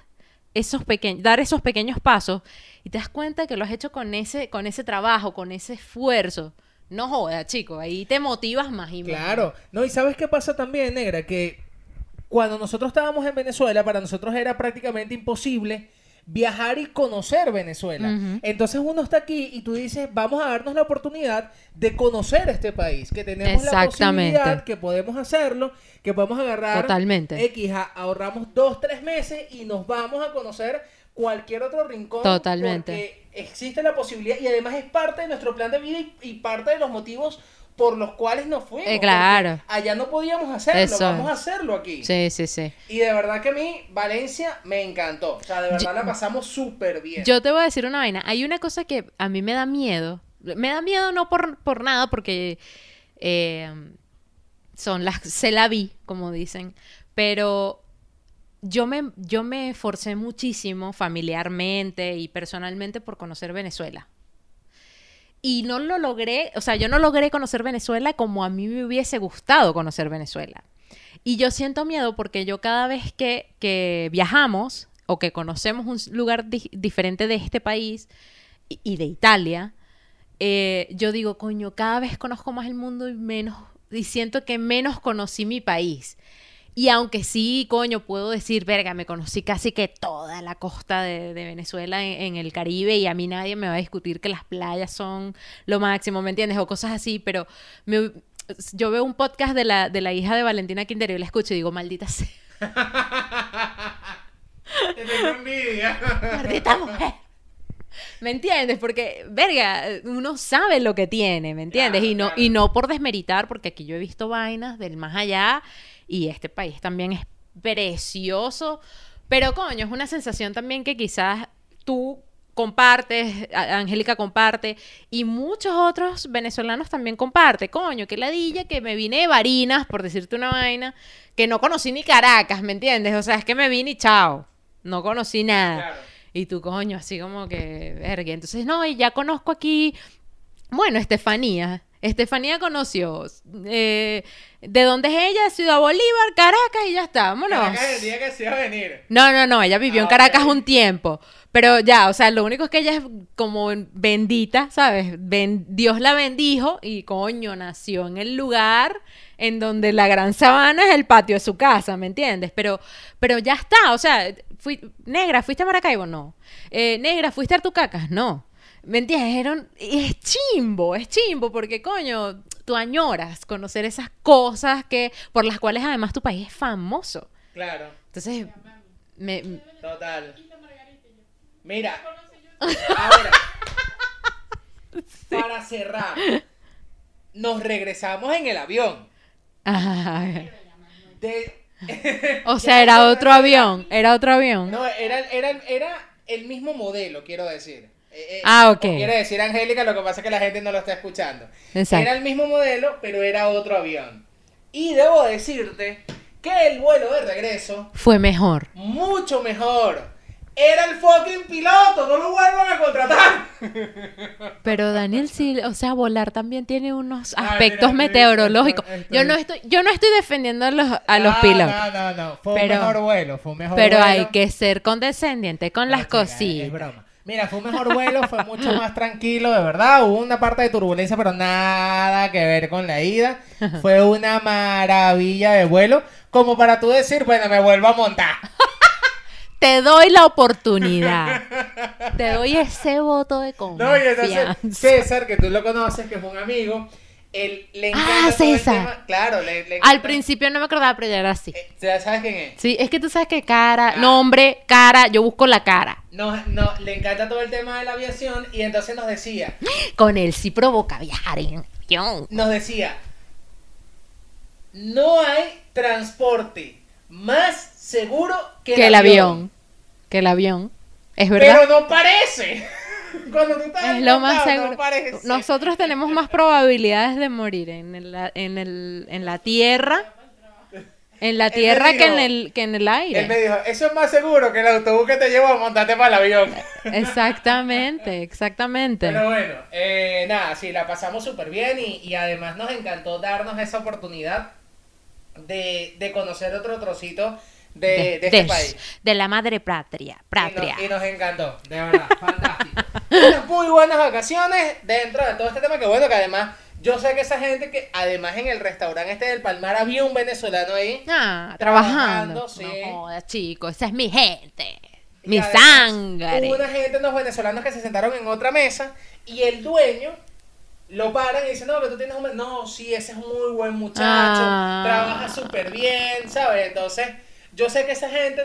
esos pequeños, dar esos pequeños pasos y te das cuenta que lo has hecho con ese, con ese trabajo, con ese esfuerzo, no joda, chico, ahí te motivas más y más. Claro. No, y ¿sabes qué pasa también, negra? Que cuando nosotros estábamos en Venezuela, para nosotros era prácticamente imposible viajar y conocer Venezuela. Entonces uno está aquí y tú dices, vamos a darnos la oportunidad de conocer este país, que tenemos la posibilidad, que podemos hacerlo, que podemos agarrar Totalmente. X, ahorramos dos, tres meses y nos vamos a conocer cualquier otro rincón. Totalmente. Porque existe la posibilidad y además es parte de nuestro plan de vida y, y parte de los motivos por los cuales nos fuimos. Eh, claro. Allá no podíamos hacerlo, Eso vamos a hacerlo aquí. Sí, sí, sí. Y de verdad que a mí, Valencia me encantó. O sea, de verdad la pasamos súper bien. Yo te voy a decir una vaina. Hay una cosa que a mí me da miedo. Me da miedo no por, por nada, porque eh, son las... Se la vi, como dicen. Pero yo me, yo me esforcé muchísimo familiarmente y personalmente por conocer Venezuela. Y no lo logré, o sea, yo no logré conocer Venezuela como a mí me hubiese gustado conocer Venezuela. Y yo siento miedo porque yo cada vez que, que viajamos o que conocemos un lugar di- diferente de este país y, y de Italia, eh, yo digo, coño, cada vez conozco más el mundo y menos, y siento que menos conocí mi país. Y aunque sí, coño, puedo decir, verga, me conocí casi que toda la costa de, de Venezuela en, en el Caribe y a mí nadie me va a discutir que las playas son lo máximo, ¿me entiendes? O cosas así, pero me- yo veo un podcast de la, de la hija de Valentina Quintero y la escucho y digo, maldita sea, maldita mujer. ¿Me entiendes? Porque, verga, uno sabe lo que tiene, ¿me entiendes? Claro, y, no, claro. y no por desmeritar, porque aquí yo he visto vainas del más allá y este país también es precioso. Pero, coño, es una sensación también que quizás tú compartes, Angélica comparte, y muchos otros venezolanos también comparte. Coño, qué ladilla que me vine de Barinas, por decirte una vaina, que no conocí ni Caracas, ¿me entiendes? O sea, es que me vine y chao. No conocí nada. Claro. Y tú, coño, así como que, verga. Entonces, no, y ya conozco aquí, bueno, Estefanía. Estefanía conoció. eh, ¿De dónde es ella? Ciudad Bolívar, Caracas y ya está. Vámonos. Caracas el día que se iba a venir. No, no, no, ella vivió Ah, en Caracas ok. un tiempo. Pero ya, o sea, lo único es que ella es como bendita, ¿sabes? Ben- Dios la bendijo y coño, nació en el lugar en donde la gran sabana es el patio de su casa, ¿me entiendes? Pero, pero ya está, o sea, fui, negra, ¿fuiste a Maracaibo? No. Eh, negra, ¿fuiste a Artucacas? No. ¿Me entiendes? Era es chimbo, es chimbo, porque coño, tú añoras conocer esas cosas que, por las cuales además tu país es famoso. Claro, Entonces, me, total. Mira, ahora, para cerrar, nos regresamos en el avión. Ay, De O sea, era otro avión, era otro avión. No, era, era, era el mismo modelo, quiero decir. Eh, eh, Ah, ok. Quiere decir Angélica, lo que pasa es que la gente no lo está escuchando. Exacto. Era el mismo modelo, pero era otro avión. Y debo decirte que el vuelo de regreso, Fue mejor. mucho mejor. Era el fucking piloto, no lo vuelvan a contratar. Pero Daniel sí, o sea, volar también tiene unos Ay, aspectos mira, meteorológicos. Yo no estoy, yo no estoy defendiendo a los, a los No, pilotos. No, no, no. Fue Pero- mejor vuelo, fue un mejor Pero vuelo. hay que ser condescendiente con No, las chica, es- Es broma. Mira, fue un mejor vuelo, fue mucho más tranquilo, de verdad. Hubo una parte de turbulencia, pero nada que ver con la ida. Fue una maravilla de vuelo, como para tú decir, bueno, me vuelvo a montar. Te doy la oportunidad. Te doy ese voto de No, y confianza. entonces César, que tú lo conoces, que es un amigo, le Ah, el César. Claro, le, le Al principio no me acordaba, pero ya era así. Eh, ¿Ya sabes quién es? Sí, es que tú sabes que cara, Ah. nombre, cara, yo busco la cara. No, no, le encanta todo el tema de la aviación y entonces nos decía, Con él sí provoca viajar en avión. nos decía, no hay transporte más seguro que, Que el avión. Que el avión. Es verdad. Pero no parece. Cuando tú estás Es lo más seguro. No. Nosotros tenemos más probabilidades de morir en, el- en, el- en la tierra. En la tierra que en el, que en el Él me aire. dijo, eso es más seguro que el autobús que te lleva a montarte para el avión. Exactamente, exactamente. Pero bueno, eh, nada, sí, la pasamos súper bien y, y además nos encantó darnos esa oportunidad de, de conocer otro trocito de, de este país. de la madre patria. Y patria. nos, y nos encantó, de verdad, fantástico. Unas muy buenas vacaciones dentro de todo este tema, que bueno, que además, yo sé que esa gente que además en el restaurante este del Palmar había un venezolano ahí. Ah, Trabajando, trabajando. sí. No jodas, chicos, esa es mi gente. y Mi además sangre. Hubo una gente, unos venezolanos que se sentaron en otra mesa y el dueño lo paran y dice, no, que tú tienes un... me-". No, sí, ese es un muy buen muchacho, Ah. trabaja súper bien, ¿sabes? Entonces, yo sé que esa gente,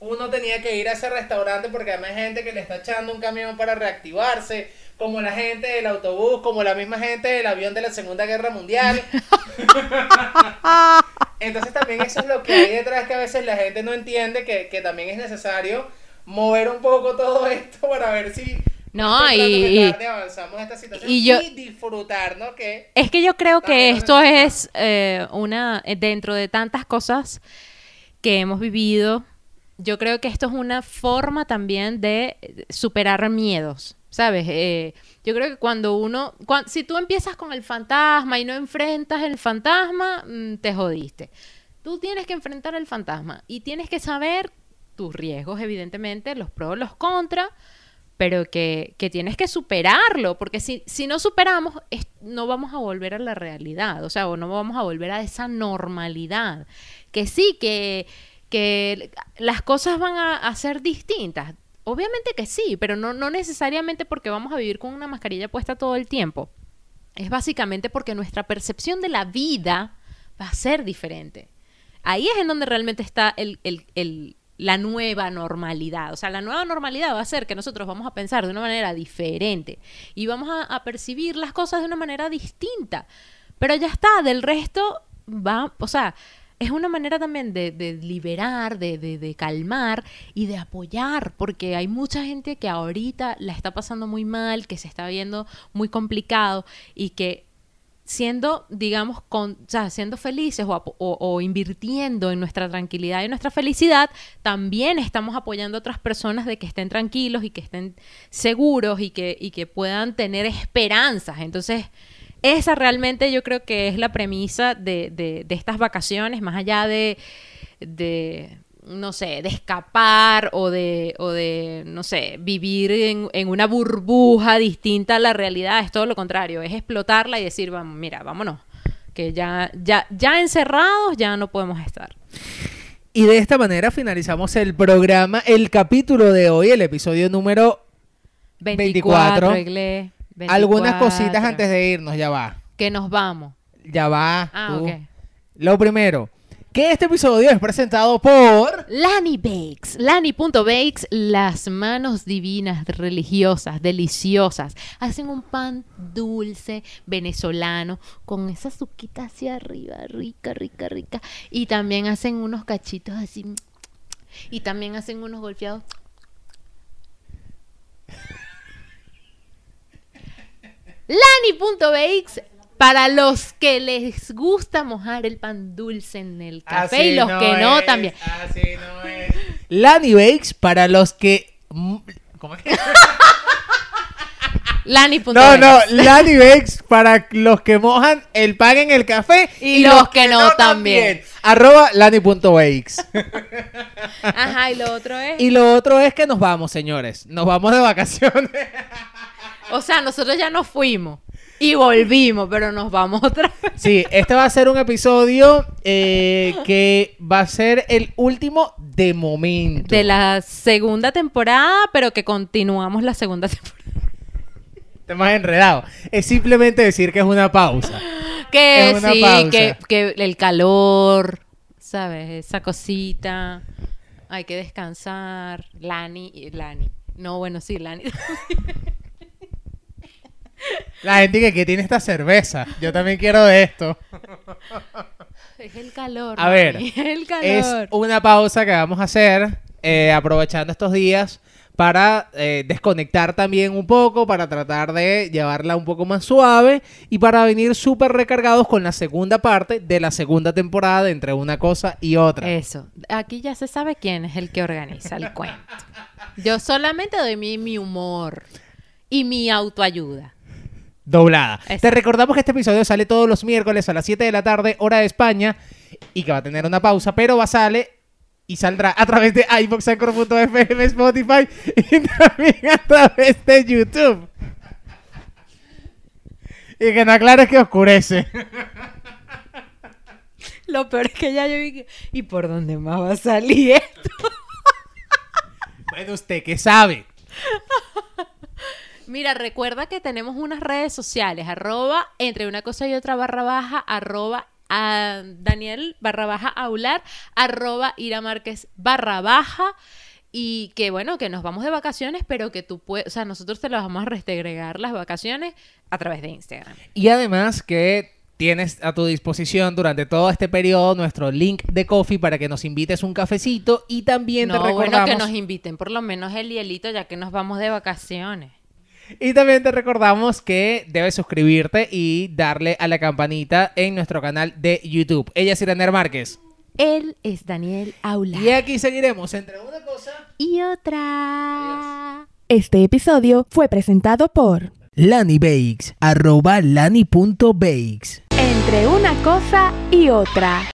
uno tenía que ir a ese restaurante porque además hay gente que le está echando un camión para reactivarse, como la gente del autobús, como la misma gente del avión de la Segunda Guerra Mundial. Entonces también eso es lo que hay detrás que a veces la gente no entiende que, que también es necesario mover un poco todo esto para ver si No, y- tarde avanzamos esta situación y y, yo- disfrutar, ¿no? Que Es que yo creo que esto es eh, una, eh, dentro de tantas cosas que hemos vivido, yo creo que esto es una forma también de eh, superar miedos, ¿sabes? Eh, yo creo que cuando uno, si tú empiezas con el fantasma y no enfrentas el fantasma, mm, te jodiste. Tú tienes que enfrentar el fantasma y tienes que saber tus riesgos, evidentemente, los pros, los contras, pero que, que tienes que superarlo, porque si, si no superamos, no vamos a volver a la realidad, o sea, o no vamos a volver a esa normalidad. Que sí, que, que las cosas van a, ser distintas. Obviamente que sí, pero no, no necesariamente porque vamos a vivir con una mascarilla puesta todo el tiempo. Es básicamente porque nuestra percepción de la vida va a ser diferente. Ahí es en donde realmente está el, el- el- la nueva normalidad. O sea, la nueva normalidad va a ser que nosotros vamos a pensar de una manera diferente y vamos a, a percibir las cosas de una manera distinta. Pero ya está, del resto va, o sea, es una manera también de, de liberar, de, de- de calmar y de apoyar, porque hay mucha gente que ahorita la está pasando muy mal, que se está viendo muy complicado y que siendo, digamos, con, o sea, siendo felices o, o- o invirtiendo en nuestra tranquilidad y nuestra felicidad, también estamos apoyando a otras personas de que estén tranquilos y que estén seguros y que, y que puedan tener esperanzas. Entonces, esa realmente yo creo que es la premisa de, de- de estas vacaciones, más allá de, de no sé, de escapar o de, o de no sé, vivir en, en una burbuja distinta a la realidad, es todo lo contrario, es explotarla y decir, vamos, mira, vámonos, que ya, ya, ya encerrados ya no podemos estar. Y de esta manera finalizamos el programa, el capítulo de hoy, el episodio número 24, 24. Algunas cositas 24. antes de irnos, ya va. Que nos vamos. Ya va. Ah, tú. ok. Lo primero, que este episodio es presentado por... Lani Bakes, Lani.bakes, las manos divinas, religiosas, deliciosas. Hacen un pan dulce venezolano con esa suquita hacia arriba, rica, rica, rica. Y también hacen unos cachitos así. Y también hacen unos golpeados. Lani.bakes para los que les gusta mojar el pan dulce en el café y los que no también. Así no es. Lani Bakes para los que... ¿Cómo es? Lani.bakes. No, no, Lani Bakes para los que mojan el pan en el café Y los que no también. Arroba Lani.bakes. Ajá, y lo otro es. y lo otro es que nos vamos, señores. Nos vamos de vacaciones. O sea, nosotros ya nos fuimos y volvimos, pero nos vamos otra vez. Sí, este va a ser un episodio eh, que va a ser el último de momento. De la segunda temporada, pero que continuamos la segunda temporada. Te más enredado. Es simplemente decir que es una pausa. Que una sí, pausa. que, que el calor, ¿sabes? Esa cosita. Hay que descansar. Lani, Lani. No, bueno, sí, Lani. La gente que, que tiene esta cerveza. Yo también quiero de esto. es el calor. A ver, mami, es el Es calor. una pausa que vamos a hacer eh, aprovechando estos días para eh, desconectar también un poco, para tratar de llevarla un poco más suave y para venir súper recargados con la segunda parte de la segunda temporada de entre una cosa y otra. Eso. Aquí ya se sabe quién es el que organiza el cuento. Yo solamente doy mi, mi humor y mi autoayuda. Doblada. Exacto. Te recordamos que este episodio sale todos los miércoles a las 7 de la tarde, hora de España, y que va a tener una pausa, pero va a sale y saldrá a través de iVoxanchor.fm, Spotify y también a través de YouTube. Y que no aclares que oscurece. Lo peor es que ya yo vi que... ¿Y por dónde más va a salir esto? Bueno, usted que sabe. Mira, recuerda que tenemos unas redes sociales, arroba entre una cosa y otra barra baja, arroba a Daniel barra baja aular, arroba Ira Márquez barra baja. Y que bueno, que nos vamos de vacaciones, pero que tú puedes, o sea, nosotros te las vamos a restregar las vacaciones a través de Instagram. Y además que tienes a tu disposición durante todo este periodo nuestro link de coffee para que nos invites un cafecito y también te No, bueno, recordamos que nos inviten por lo menos el hielito ya que nos vamos de vacaciones. Y también te recordamos que debes suscribirte y darle a la campanita en nuestro canal de YouTube. Ella es Irene Márquez. Él es Daniel Aular. Y aquí seguiremos entre una cosa. Y otra. Este episodio fue presentado por Lani Bakes, arroba lani.bakes. Entre una cosa y otra.